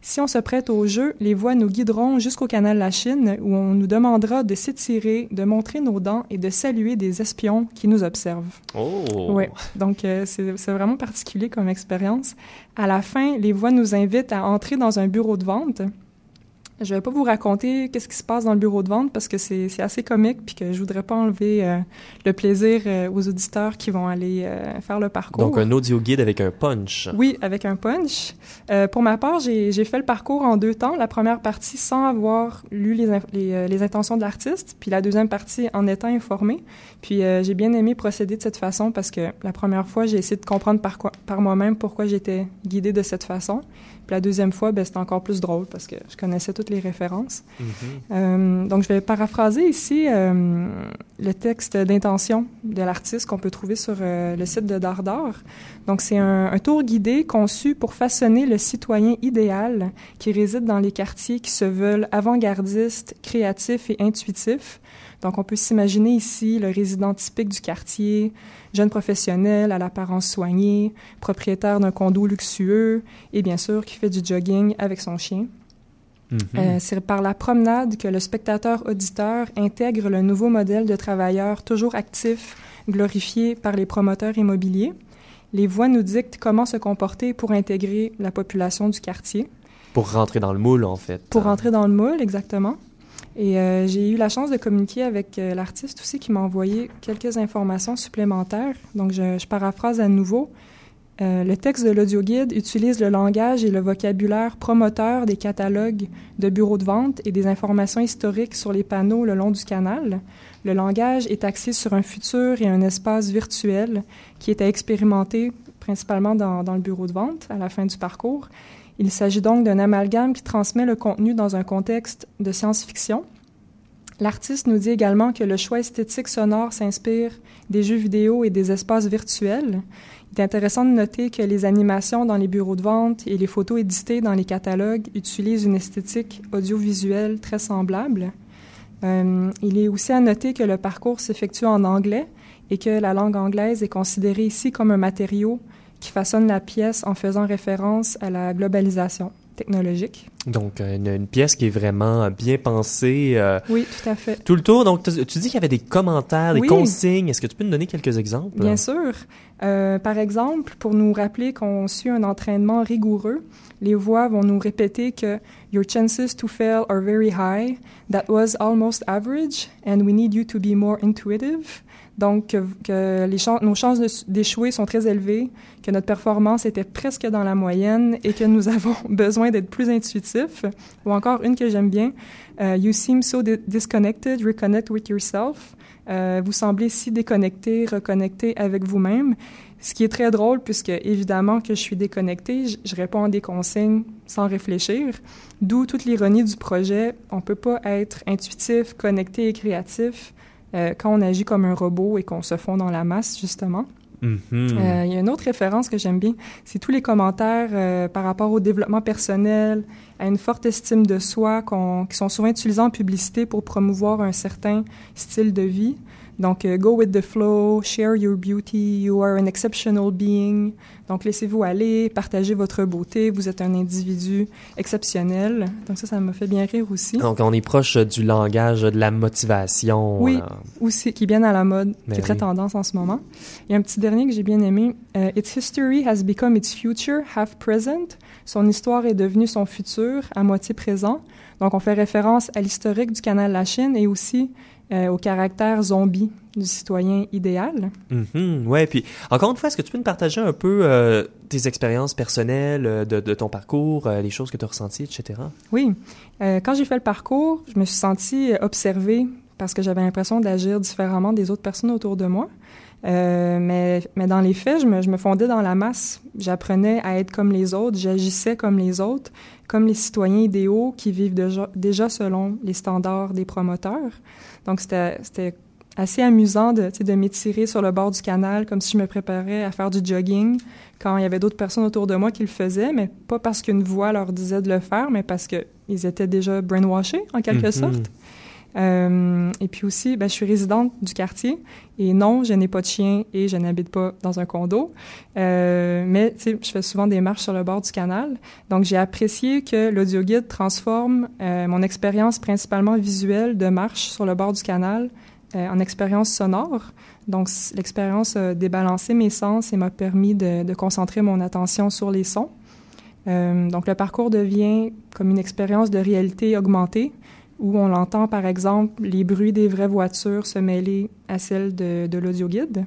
Si on se prête au jeu, les voies nous guideront jusqu'au canal La Chine où on nous demandera de s'étirer, de montrer nos dents et de saluer des espions qui nous observent. Oh! Oui, donc euh, c'est c'est vraiment particulier comme expérience. À la fin, les voix nous invitent à entrer dans un bureau de vente. Je vais pas vous raconter qu'est-ce qui se passe dans le bureau de vente parce que c'est c'est assez comique puis que je voudrais pas enlever euh, le plaisir euh, aux auditeurs qui vont aller euh, faire le parcours. Donc un audio guide avec un punch. Oui, avec un punch. Pour ma part, j'ai j'ai fait le parcours en deux temps. La première partie sans avoir lu les, inf- les, les intentions de l'artiste, puis la deuxième partie en étant informé. Puis j'ai bien aimé procéder de cette façon parce que la première fois, j'ai essayé de comprendre par, quoi, par moi-même pourquoi j'étais guidée de cette façon. Puis la deuxième fois, ben, c'était encore plus drôle parce que je connaissais toutes les références. Euh, donc, je vais paraphraser ici euh, le texte d'intention de l'artiste qu'on peut trouver sur euh, le site de Dardar. Donc, c'est un, un tour guidé conçu pour façonner le citoyen idéal qui réside dans les quartiers qui se veulent avant-gardistes, créatifs et intuitifs. Donc, on peut s'imaginer ici le résident typique du quartier, jeune professionnel à l'apparence soignée, propriétaire d'un condo luxueux et bien sûr qui fait du jogging avec son chien. Euh, c'est par la promenade que le spectateur auditeur intègre le nouveau modèle de travailleur toujours actif, glorifié par les promoteurs immobiliers. Les voix nous dictent comment se comporter pour intégrer la population du quartier. Pour rentrer dans le moule, en fait. Pour rentrer dans le moule, exactement. Et euh, j'ai eu la chance de communiquer avec euh, l'artiste aussi qui m'a envoyé quelques informations supplémentaires. Donc, je, paraphrase à nouveau. Euh, le texte de l'audioguide utilise le langage et le vocabulaire promoteur des catalogues de bureaux de vente et des informations historiques sur les panneaux le long du canal. Le langage est axé sur un futur et un espace virtuel qui est à expérimenter principalement dans le bureau de vente à la fin du parcours. Il s'agit donc d'un amalgame qui transmet le contenu dans un contexte de science-fiction. L'artiste nous dit également que le choix esthétique sonore s'inspire des jeux vidéo et des espaces virtuels. Il est intéressant de noter que les animations dans les bureaux de vente et les photos éditées dans les catalogues utilisent une esthétique audiovisuelle très semblable. Euh, il est aussi à noter que le parcours s'effectue en anglais et que la langue anglaise est considérée ici comme un matériau qui façonne la pièce en faisant référence à la globalisation technologique. Donc, euh, une, une pièce qui est vraiment bien pensée. euh, Oui, tout à fait. Tout le tour. Donc, tu tu dis qu'il y avait des commentaires, des consignes. Est-ce que tu peux nous donner quelques exemples? Bien sûr. Euh, par exemple, pour nous rappeler qu'on suit un entraînement rigoureux, les voix vont nous répéter que Your chances to fail are very high. That was almost average, and we need you to be more intuitive. Donc, que, nos chances d'échouer sont très élevées, que notre performance était presque dans la moyenne et que nous avons besoin d'être plus intuitifs. Ou encore une que j'aime bien, euh, You seem so di- disconnected, reconnect with yourself. Euh, vous semblez si déconnecté, reconnecté avec vous-même. Ce qui est très drôle puisque évidemment que je suis déconnectée, je, réponds à des consignes sans réfléchir. D'où toute l'ironie du projet. On peut pas être intuitif, connecté et créatif euh, quand on agit comme un robot et qu'on se fond dans la masse justement. Mhm. Euh, il y a une autre référence que j'aime bien, c'est tous les commentaires euh, par rapport au développement personnel, à une forte estime de soi qui sont souvent utilisés en publicité pour promouvoir un certain style de vie. Donc, euh, go with the flow, share your beauty, you are an exceptional being. Donc, laissez-vous aller, partagez votre beauté, vous êtes un individu exceptionnel. Donc, ça, ça m'a fait bien rire aussi. Donc, on est proche du langage de la motivation. Oui, euh, aussi, qui est bien à la mode, Ben qui est très oui. tendance en ce moment. Il y a un petit dernier que j'ai bien aimé. Euh, its history has become its future, half present. Son histoire est devenue son futur, à moitié présent. Donc, on fait référence à l'historique du canal La Chine et aussi euh, au caractère zombie du citoyen idéal. mhm, ouais, puis encore une fois, est-ce que tu peux nous partager un peu euh, tes expériences personnelles euh, de, de ton parcours, euh, les choses que tu as ressenties, etc. Oui. Quand j'ai fait le parcours, je me suis sentie observée parce que j'avais l'impression d'agir différemment des autres personnes autour de moi. Mais, mais dans les faits, je me, je me fondais dans la masse. J'apprenais à être comme les autres, j'agissais comme les autres, comme les citoyens idéaux qui vivent déjà, déjà selon les standards des promoteurs. Donc, c'était assez amusant de, de m'étirer sur le bord du canal comme si je me préparais à faire du jogging quand il y avait d'autres personnes autour de moi qui le faisaient, mais pas parce qu'une voix leur disait de le faire, mais parce qu'ils étaient déjà brainwashés, en quelque Mhm. sorte. Euh, et puis aussi, ben, je suis résidente du quartier et non, je n'ai pas de chien et je n'habite pas dans un condo. Euh, mais je fais souvent des marches sur le bord du canal. Donc, j'ai apprécié que l'audioguide transforme euh, mon expérience principalement visuelle de marche sur le bord du canal euh, en expérience sonore. Donc, l'expérience a débalancé mes sens et m'a permis de, concentrer mon attention sur les sons. Donc, le parcours devient comme une expérience de réalité augmentée où on entend, par exemple, les bruits des vraies voitures se mêler à celles de, de l'audioguide.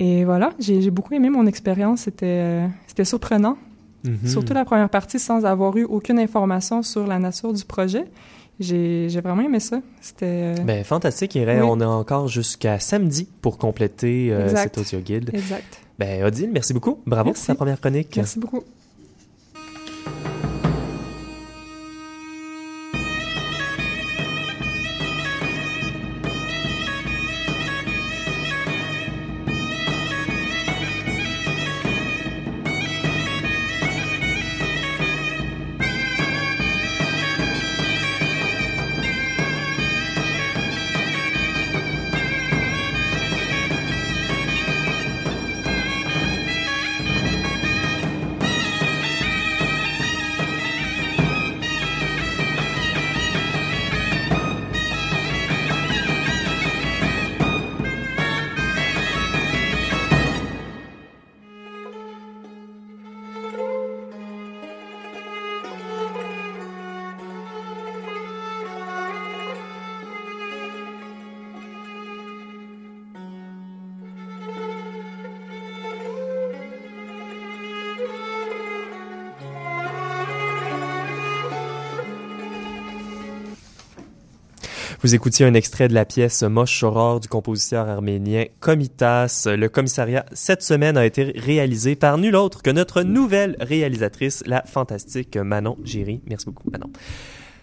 Et voilà, j'ai beaucoup aimé mon expérience. C'était euh, surprenant. Mhm. Surtout la première partie sans avoir eu aucune information sur la nature du projet. J'ai vraiment aimé ça. C'était... euh, Ben, fantastique, Irène. Oui. On a encore jusqu'à samedi pour compléter euh, cet audio guide. Exact. Ben, Odile, merci beaucoup. Bravo Merci. pour ta première chronique. Merci beaucoup. Vous écoutiez un extrait de la pièce Mosh Shoror du compositeur arménien Komitas. Le commissariat cette semaine a été réalisé par nul autre que notre nouvelle réalisatrice, la fantastique Manon Giry. Merci beaucoup, Manon.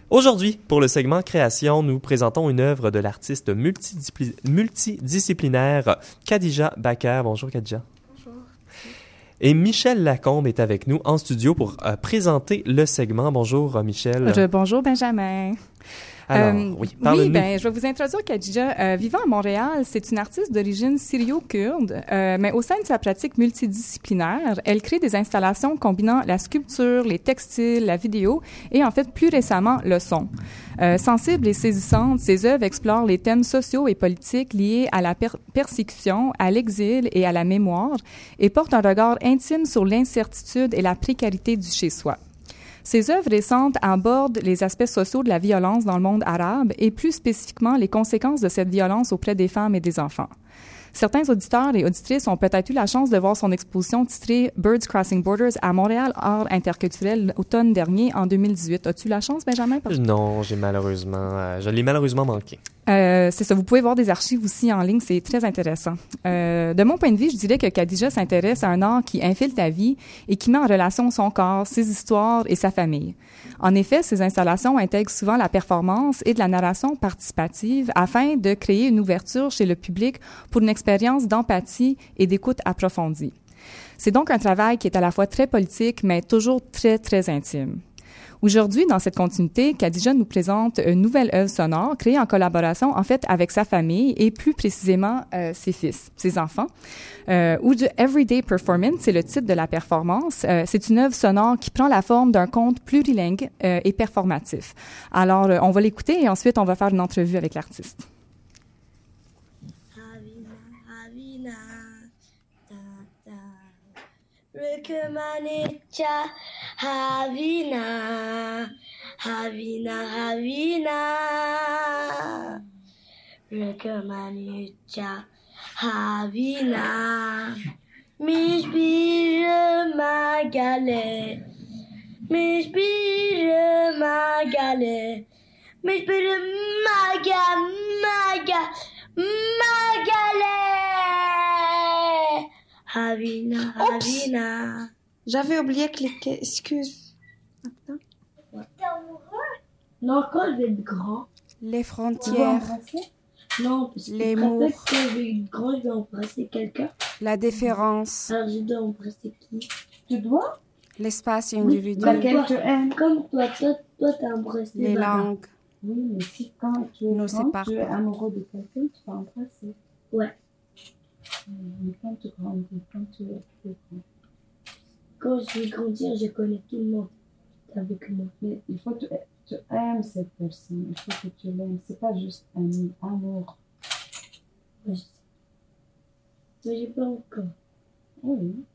Aujourd'hui, pour le segment création, nous présentons une œuvre de l'artiste multidipli- multidisciplinaire Khadija Bakar. Bonjour Khadija. Et Michel Lacombe est avec nous en studio pour euh, présenter le segment. Bonjour euh, Michel. Bonjour Benjamin. Alors, Euh, oui, parle-nous. ben, je vais vous introduire Khadija. Euh, vivant à Montréal, c'est une artiste d'origine syrio-kurde, euh, mais au sein de sa pratique multidisciplinaire, elle crée des installations combinant la sculpture, les textiles, la vidéo et en fait plus récemment le son. Sensible et saisissante, ses œuvres explorent les thèmes sociaux et politiques liés à la per- persécution, à l'exil et à la mémoire et portent un regard intime sur l'incertitude et la précarité du chez-soi. Ses œuvres récentes abordent les aspects sociaux de la violence dans le monde arabe et plus spécifiquement les conséquences de cette violence auprès des femmes et des enfants. Certains auditeurs et auditrices ont peut-être eu la chance de voir son exposition titrée Birds Crossing Borders à Montréal Art Interculturel l'automne dernier en 2018. As-tu la chance, Benjamin? Non, j'ai malheureusement, euh, je l'ai malheureusement manqué. Euh, c'est ça, vous pouvez voir des archives aussi en ligne, c'est très intéressant. Euh, de mon point de vue, je dirais que Khadija s'intéresse à un art qui infile ta vie et qui met en relation son corps, ses histoires et sa famille. En effet, ces installations intègrent souvent la performance et de la narration participative afin de créer une ouverture chez le public pour une expérience d'empathie et d'écoute approfondie. C'est donc un travail qui est à la fois très politique, mais toujours très, très intime. Aujourd'hui, dans cette continuité, Khadija nous présente une nouvelle œuvre sonore créée en collaboration, en fait, avec sa famille et plus précisément euh, ses fils, ses enfants. Euh, ou du Everyday Performance, c'est le titre de la performance. Euh, c'est une œuvre sonore qui prend la forme d'un conte plurilingue euh, et performatif. Alors, euh, on va l'écouter et ensuite, on va faire une entrevue avec l'artiste. Havina, Havina, Havina. Rıkımanıca Havina. Mis birime gele. Mis birime gele. Mis birime gel, gel, gele. Havina, Havina. Oops. J'avais oublié de cliquer, excuse. T'es amoureux Non, quand je vais être grand. Les Tu frontières, Non, parce que Les tu mots. quand je vais être grand, je vais embrasser quelqu'un? la différence, Alors je dois embrasser qui? Tu dois? L'espace Oui, individuel, comme toi, comme toi, toi, toi t'as embrassé les langues, Oui, mais si quand tu es nous grand, tu es amoureux de quelqu'un, tu vas embrasser. Ouais. Mais quand tu grandis, quand tu es plus grand. Quand je vais grandir, je connais tout le monde avec moi. Mais il faut que tu, tu aimes cette personne, il faut que tu l'aimes. C'est pas juste un amour. Ouais, je sais. Mais j'ai pas encore. Oui,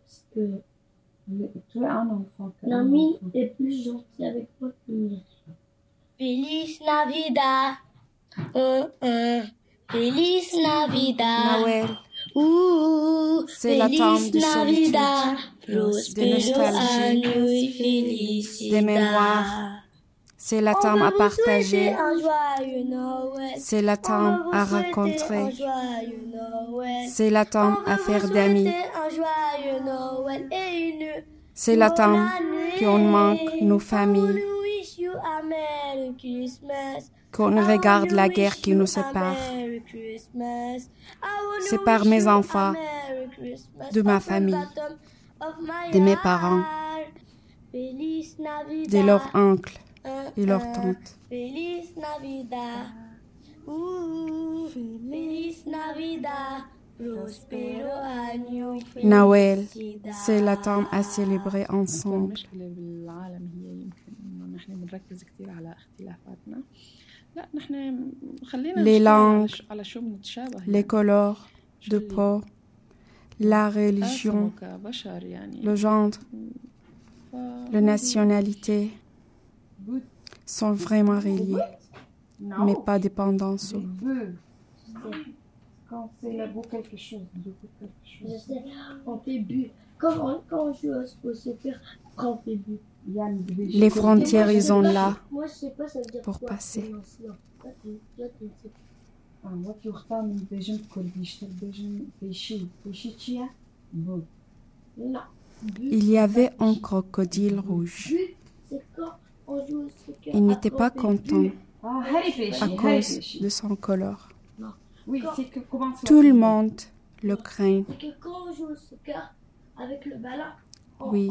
Parce que mais tu es un enfant. enfant. est plus gentil avec moi que Myriam. Feliz Navidad. Uh, uh. Feliz Navidad. Noël, Ouh, C'est la Feliz tombe de solitude, de nostalgie, des mémoires. c'est la temps à partager, c'est la temps va à rencontrer, c'est la temps va à faire d'amis, c'est la temps qu'on manque nos familles, qu'on regarde la guerre qui nous sépare. Wish mes enfants, de ma famille, de mes parents, de leurs oncles et leurs tantes. Noël, c'est la temps à célébrer ensemble les langues, les colores de peau, la religion, le genre, la nationalité sont vraiment reliés, mais pas dépendants. Quand c'est la quelque chose, on fait but. Quand on, joue au soccer, quand on fait but. Les frontières, ils ont là pour passer. Il y avait un crocodile rouge. Il n'était pas content à cause de son color. Tout le monde le craint. Oui.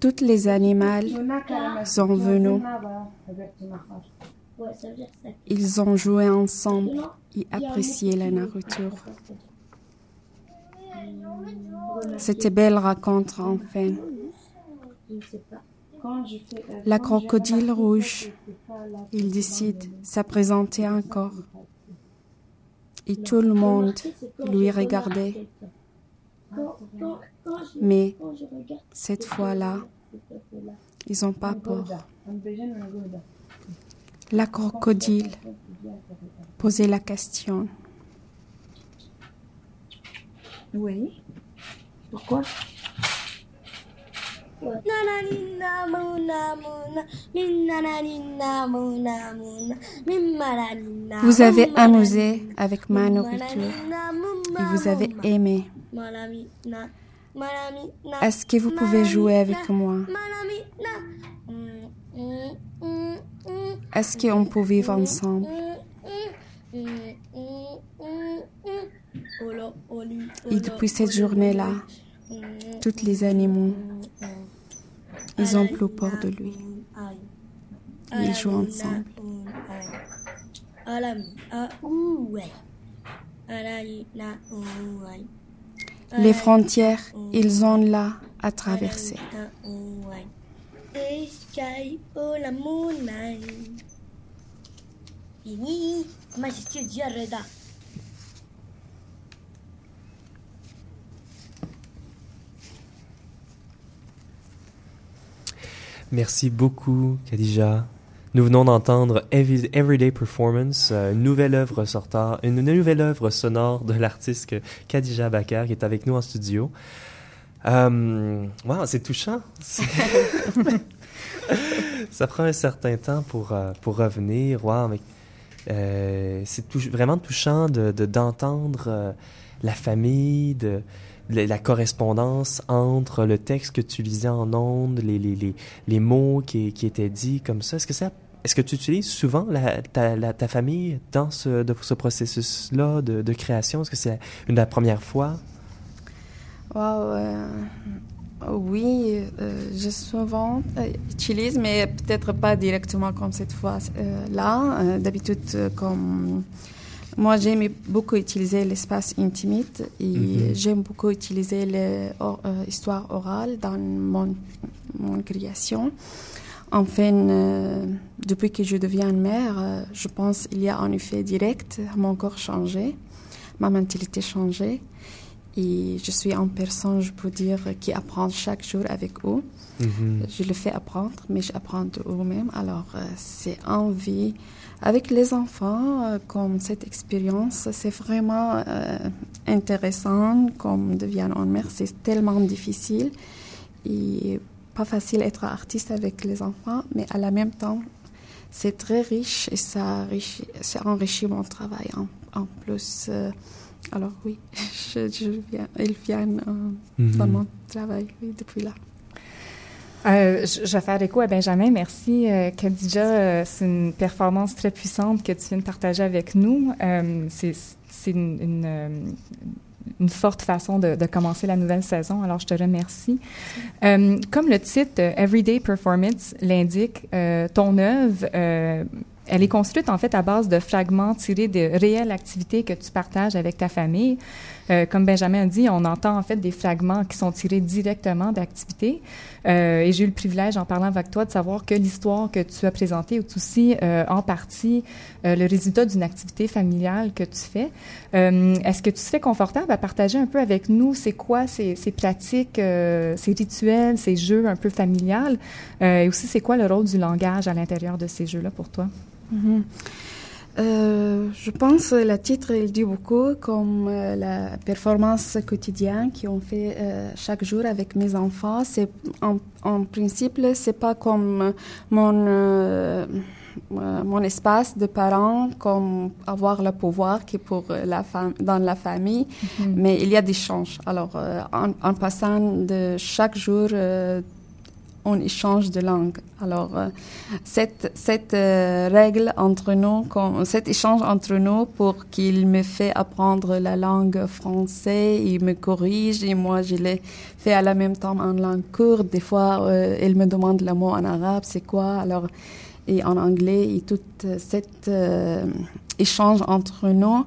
Toutes les animaux sont venus. Ils ont joué ensemble et apprécié la nourriture. C'était belle rencontre enfin. La crocodile rouge, il décide s'à présenter encore. Et tout le monde lui regardait. Mais cette fois-là, ils n'ont pas peur. La crocodile posait la question. Oui. Pourquoi? Vous avez amusé avec ma nourriture et vous avez aimé. Est-ce que vous pouvez jouer avec moi? Est-ce qu'on peut vivre ensemble? Et depuis cette journée-là, tous les animaux, ils ont plus peur de lui. Ils jouent ensemble. Les frontières, ils ont là à traverser. Merci beaucoup, Khadija. Nous venons d'entendre Every- Everyday Performance, euh, une nouvelle œuvre sortant, une nouvelle œuvre sonore de l'artiste Khadija Bakar qui est avec nous en studio. Euh, wow, c'est touchant. Ça prend un certain temps pour, euh, pour revenir. Wow, mais euh, c'est tou- vraiment touchant de de- d'entendre euh, la famille, de, la, la correspondance entre le texte que tu lisais en ondes, les, les, les, les mots qui, qui étaient dits comme ça. Est-ce que ça, est-ce que tu utilises souvent la, ta, la- ta famille dans ce, de, ce processus-là de, de création? Est-ce que c'est une la première fois? Wow, euh, oui, euh, je souvent euh, utilise, mais peut-être pas directement comme cette fois-là. Euh, D'habitude, comme moi, j'aime beaucoup utiliser l'espace intimite et Mhm. j'aime beaucoup utiliser l'histoire orale dans mon, mon création. Enfin, euh, depuis que je deviens mère, euh, je pense qu'il y a un effet direct. Mon corps changé, ma mentalité changée. Et je suis une personne, je peux dire, qui apprend chaque jour avec eux. Mhm. Je le fais apprendre, mais j'apprends de eux-mêmes. Alors, euh, c'est envie. Avec les enfants, euh, comme cette expérience, c'est vraiment intéressant. Comme devient en mère, c'est tellement difficile et pas facile être artiste avec les enfants, mais à la même temps, c'est très riche et ça enrichit, ça enrichit mon travail en, en plus. euh, alors oui, je, je viens, ils viennent euh, dans Mhm. mon travail oui, depuis là. Euh, je, vais faire écho à Benjamin. Merci, euh, Khadija. Euh, c'est une performance très puissante que tu viens de partager avec nous. Euh, c'est une, une, une forte façon de, commencer la nouvelle saison. Alors, je te remercie. Euh, comme le titre euh, Everyday Performance l'indique, euh, ton œuvre, elle est construite en fait à base de fragments tirés de réelles activités que tu partages avec ta famille. Euh, comme Benjamin a dit, on entend en fait des fragments qui sont tirés directement d'activités. Euh, et j'ai eu le privilège, en parlant avec toi, de savoir que l'histoire que tu as présentée est aussi euh, en partie euh, le résultat d'une activité familiale que tu fais. Euh, Est-ce que tu te fais confortable à partager un peu avec nous c'est quoi ces, ces pratiques, ces rituels, ces jeux un peu familiales et aussi c'est quoi le rôle du langage à l'intérieur de ces jeux-là pour toi? Mhm. Euh, je pense que le titre il dit beaucoup comme euh, la performance quotidienne qu'on fait euh, chaque jour avec mes enfants. C'est en, en principe c'est pas comme mon mon espace de parents comme avoir le pouvoir qui est pour la femme dans la famille, Mhm. mais il y a des changes. Alors en, en passant de chaque jour on échange de langue. Alors, euh, cette, cette euh, règle entre nous, cet échange entre nous pour qu'il me fait apprendre la langue française, il me corrige et moi je l'ai fait à la même temps en langue courte. Des fois, euh, il me demande le mot en arabe, c'est quoi? Alors, et en anglais, et tout euh, cet euh, échange entre nous,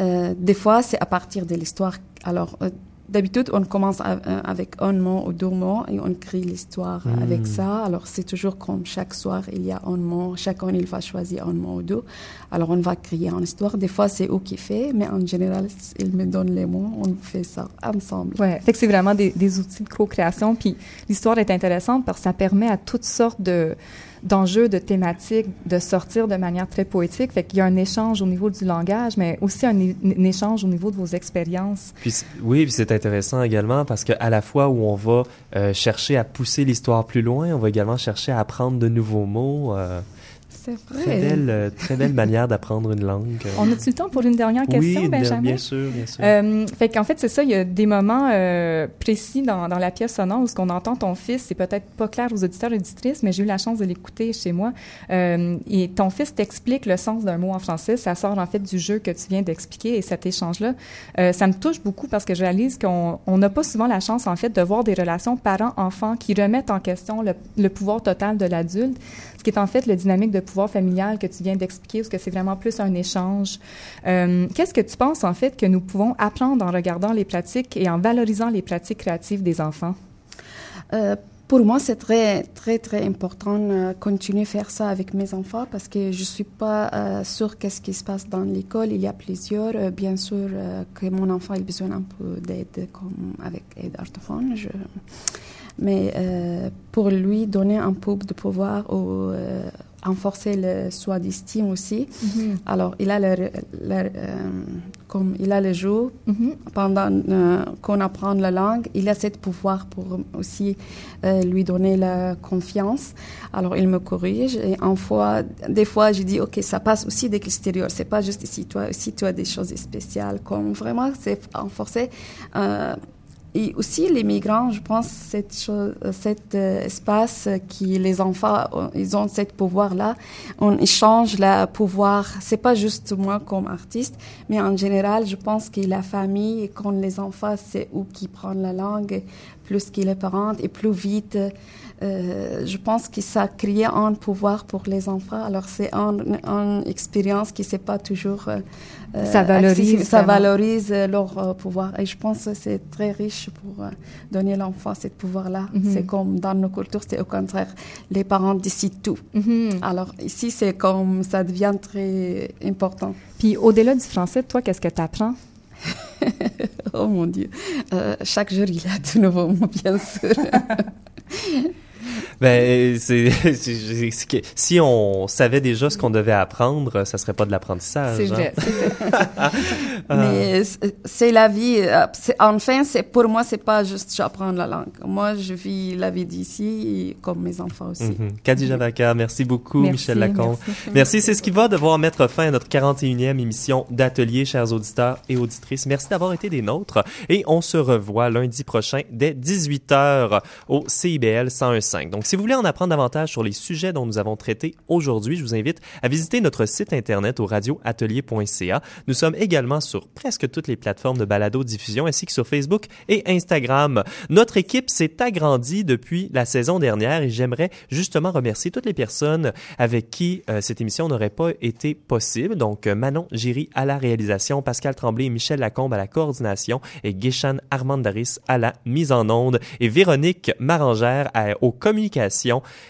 euh, des fois, c'est à partir de l'histoire. Alors, euh, d'habitude, on commence euh, avec un mot ou deux mots et on crée l'histoire Mm. avec ça. Alors, c'est toujours comme chaque soir, il y a un mot. Chacun, il va choisir un mot ou deux. Alors, on va créer une histoire. Des fois, c'est eux qui fait, mais en général, ils me donnent les mots. On fait ça ensemble. Ouais, fait que c'est vraiment des, des outils de co-création. Puis l'histoire est intéressante parce que ça permet à toutes sortes de d'enjeux, de thématiques, de sortir de manière très poétique. Fait qu'il y a un échange au niveau du langage, mais aussi un, échange au niveau de vos expériences. Puis oui, puis c'est intéressant également parce que à la fois où on va euh, chercher à pousser l'histoire plus loin, on va également chercher à apprendre de nouveaux mots. euh, C'est vrai. Très belle, euh, très belle manière d'apprendre une langue. euh. On a-tu le temps pour une dernière Oui, question, une- Benjamin? bien sûr, bien sûr. Euh, fait qu'en fait, c'est ça, il y a des moments euh, précis dans, dans la pièce sonore où ce qu'on entend ton fils, c'est peut-être pas clair aux auditeurs et auditrices, mais j'ai eu la chance de l'écouter chez moi. Euh, et ton fils t'explique le sens d'un mot en français. Ça sort en fait du jeu que tu viens d'expliquer et cet échange-là, euh, ça me touche beaucoup parce que je réalise qu'on on n'a pas souvent la chance en fait de voir des relations parents-enfants qui remettent en question le, le pouvoir total de l'adulte, ce qui est en fait le dynamique de pouvoir familial que tu viens d'expliquer, parce que c'est vraiment plus un échange. Euh, Qu'est-ce que tu penses en fait que nous pouvons apprendre en regardant les pratiques et en valorisant les pratiques créatives des enfants? Euh, pour moi, c'est très, très, très important de continuer à faire ça avec mes enfants parce que je suis pas euh, sûre qu'est-ce qui se passe dans l'école. Il y a plusieurs. euh, bien sûr que mon enfant a besoin un peu d'aide avec aide orthophone. Mais euh, pour lui donner un peu de pouvoir ou euh, renforcer le soi d'estime aussi. Mhm. Alors, il a le, le- euh, comme il a le jeu Mhm. pendant qu'on apprend la langue, il a ce pouvoir pour aussi lui donner la confiance. Alors, il me corrige et en fois, des fois, je dis ok, ça passe aussi de l'extérieur. C'est pas juste ici. Toi aussi, tu as des choses spéciales. Comme vraiment, c'est renforcer. Et aussi les migrants, je pense, cette euh, cet euh, espace qui les enfants, euh, ils ont ce pouvoir-là. On échange le pouvoir. C'est pas juste moi comme artiste, mais en général, je pense que la famille, quand les enfants, c'est eux qui prennent la langue, plus que les parents, et plus vite. euh, je pense que ça crée un pouvoir pour les enfants. Alors c'est une expérience qui c'est pas toujours euh, euh, Ça valorise ça valorise leur euh, pouvoir. Et je pense que c'est très riche pour donner à l'enfant ce pouvoir-là. Mhm. C'est comme dans nos cultures, c'est au contraire, les parents décident tout. Mhm. Alors ici, c'est comme ça devient très important. Puis au-delà du français, toi, qu'est-ce que tu apprends? oh mon Dieu. Euh, chaque jour, il a de nouveaux mots, bien sûr. Ben, c'est, si on savait déjà ce qu'on devait apprendre, ça serait pas de l'apprentissage. C'est hein. vrai, c'est Ah. Mais c'est- la vie. euh, Enfin, c'est pour moi, c'est pas juste j'apprends la langue. Moi, je vis la vie d'ici, comme mes enfants aussi. Mhm. Khadija Vaca, merci beaucoup, Merci, Michel Lacombe. merci. Merci, c'est ce qui va devoir mettre fin à notre 41e émission d'Atelier, chers auditeurs et auditrices. Merci d'avoir été des nôtres et on se revoit lundi prochain dès 18h au CIBL 101.5. Donc, si vous voulez en apprendre davantage sur les sujets dont nous avons traité aujourd'hui, je vous invite à visiter notre site internet au radioatelier.ca. Nous sommes également sur presque toutes les plateformes de balado-diffusion ainsi que sur Facebook et Instagram. Notre équipe s'est agrandie depuis la saison dernière et j'aimerais justement remercier toutes les personnes avec qui euh, cette émission n'aurait pas été possible. Donc, euh, Manon Giry à la réalisation, Pascal Tremblay et Michel Lacombe à la coordination et Guéchan Armandaris à la mise en onde et Véronique Marangère à- aux communications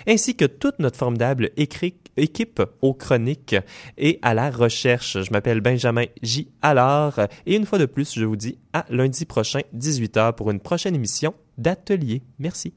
ainsi que toute notre formidable équipe aux chroniques et à la recherche. Je m'appelle Benjamin J. Allard et une fois de plus, je vous dis à lundi prochain, 18h, pour une prochaine émission d'Atelier. Merci.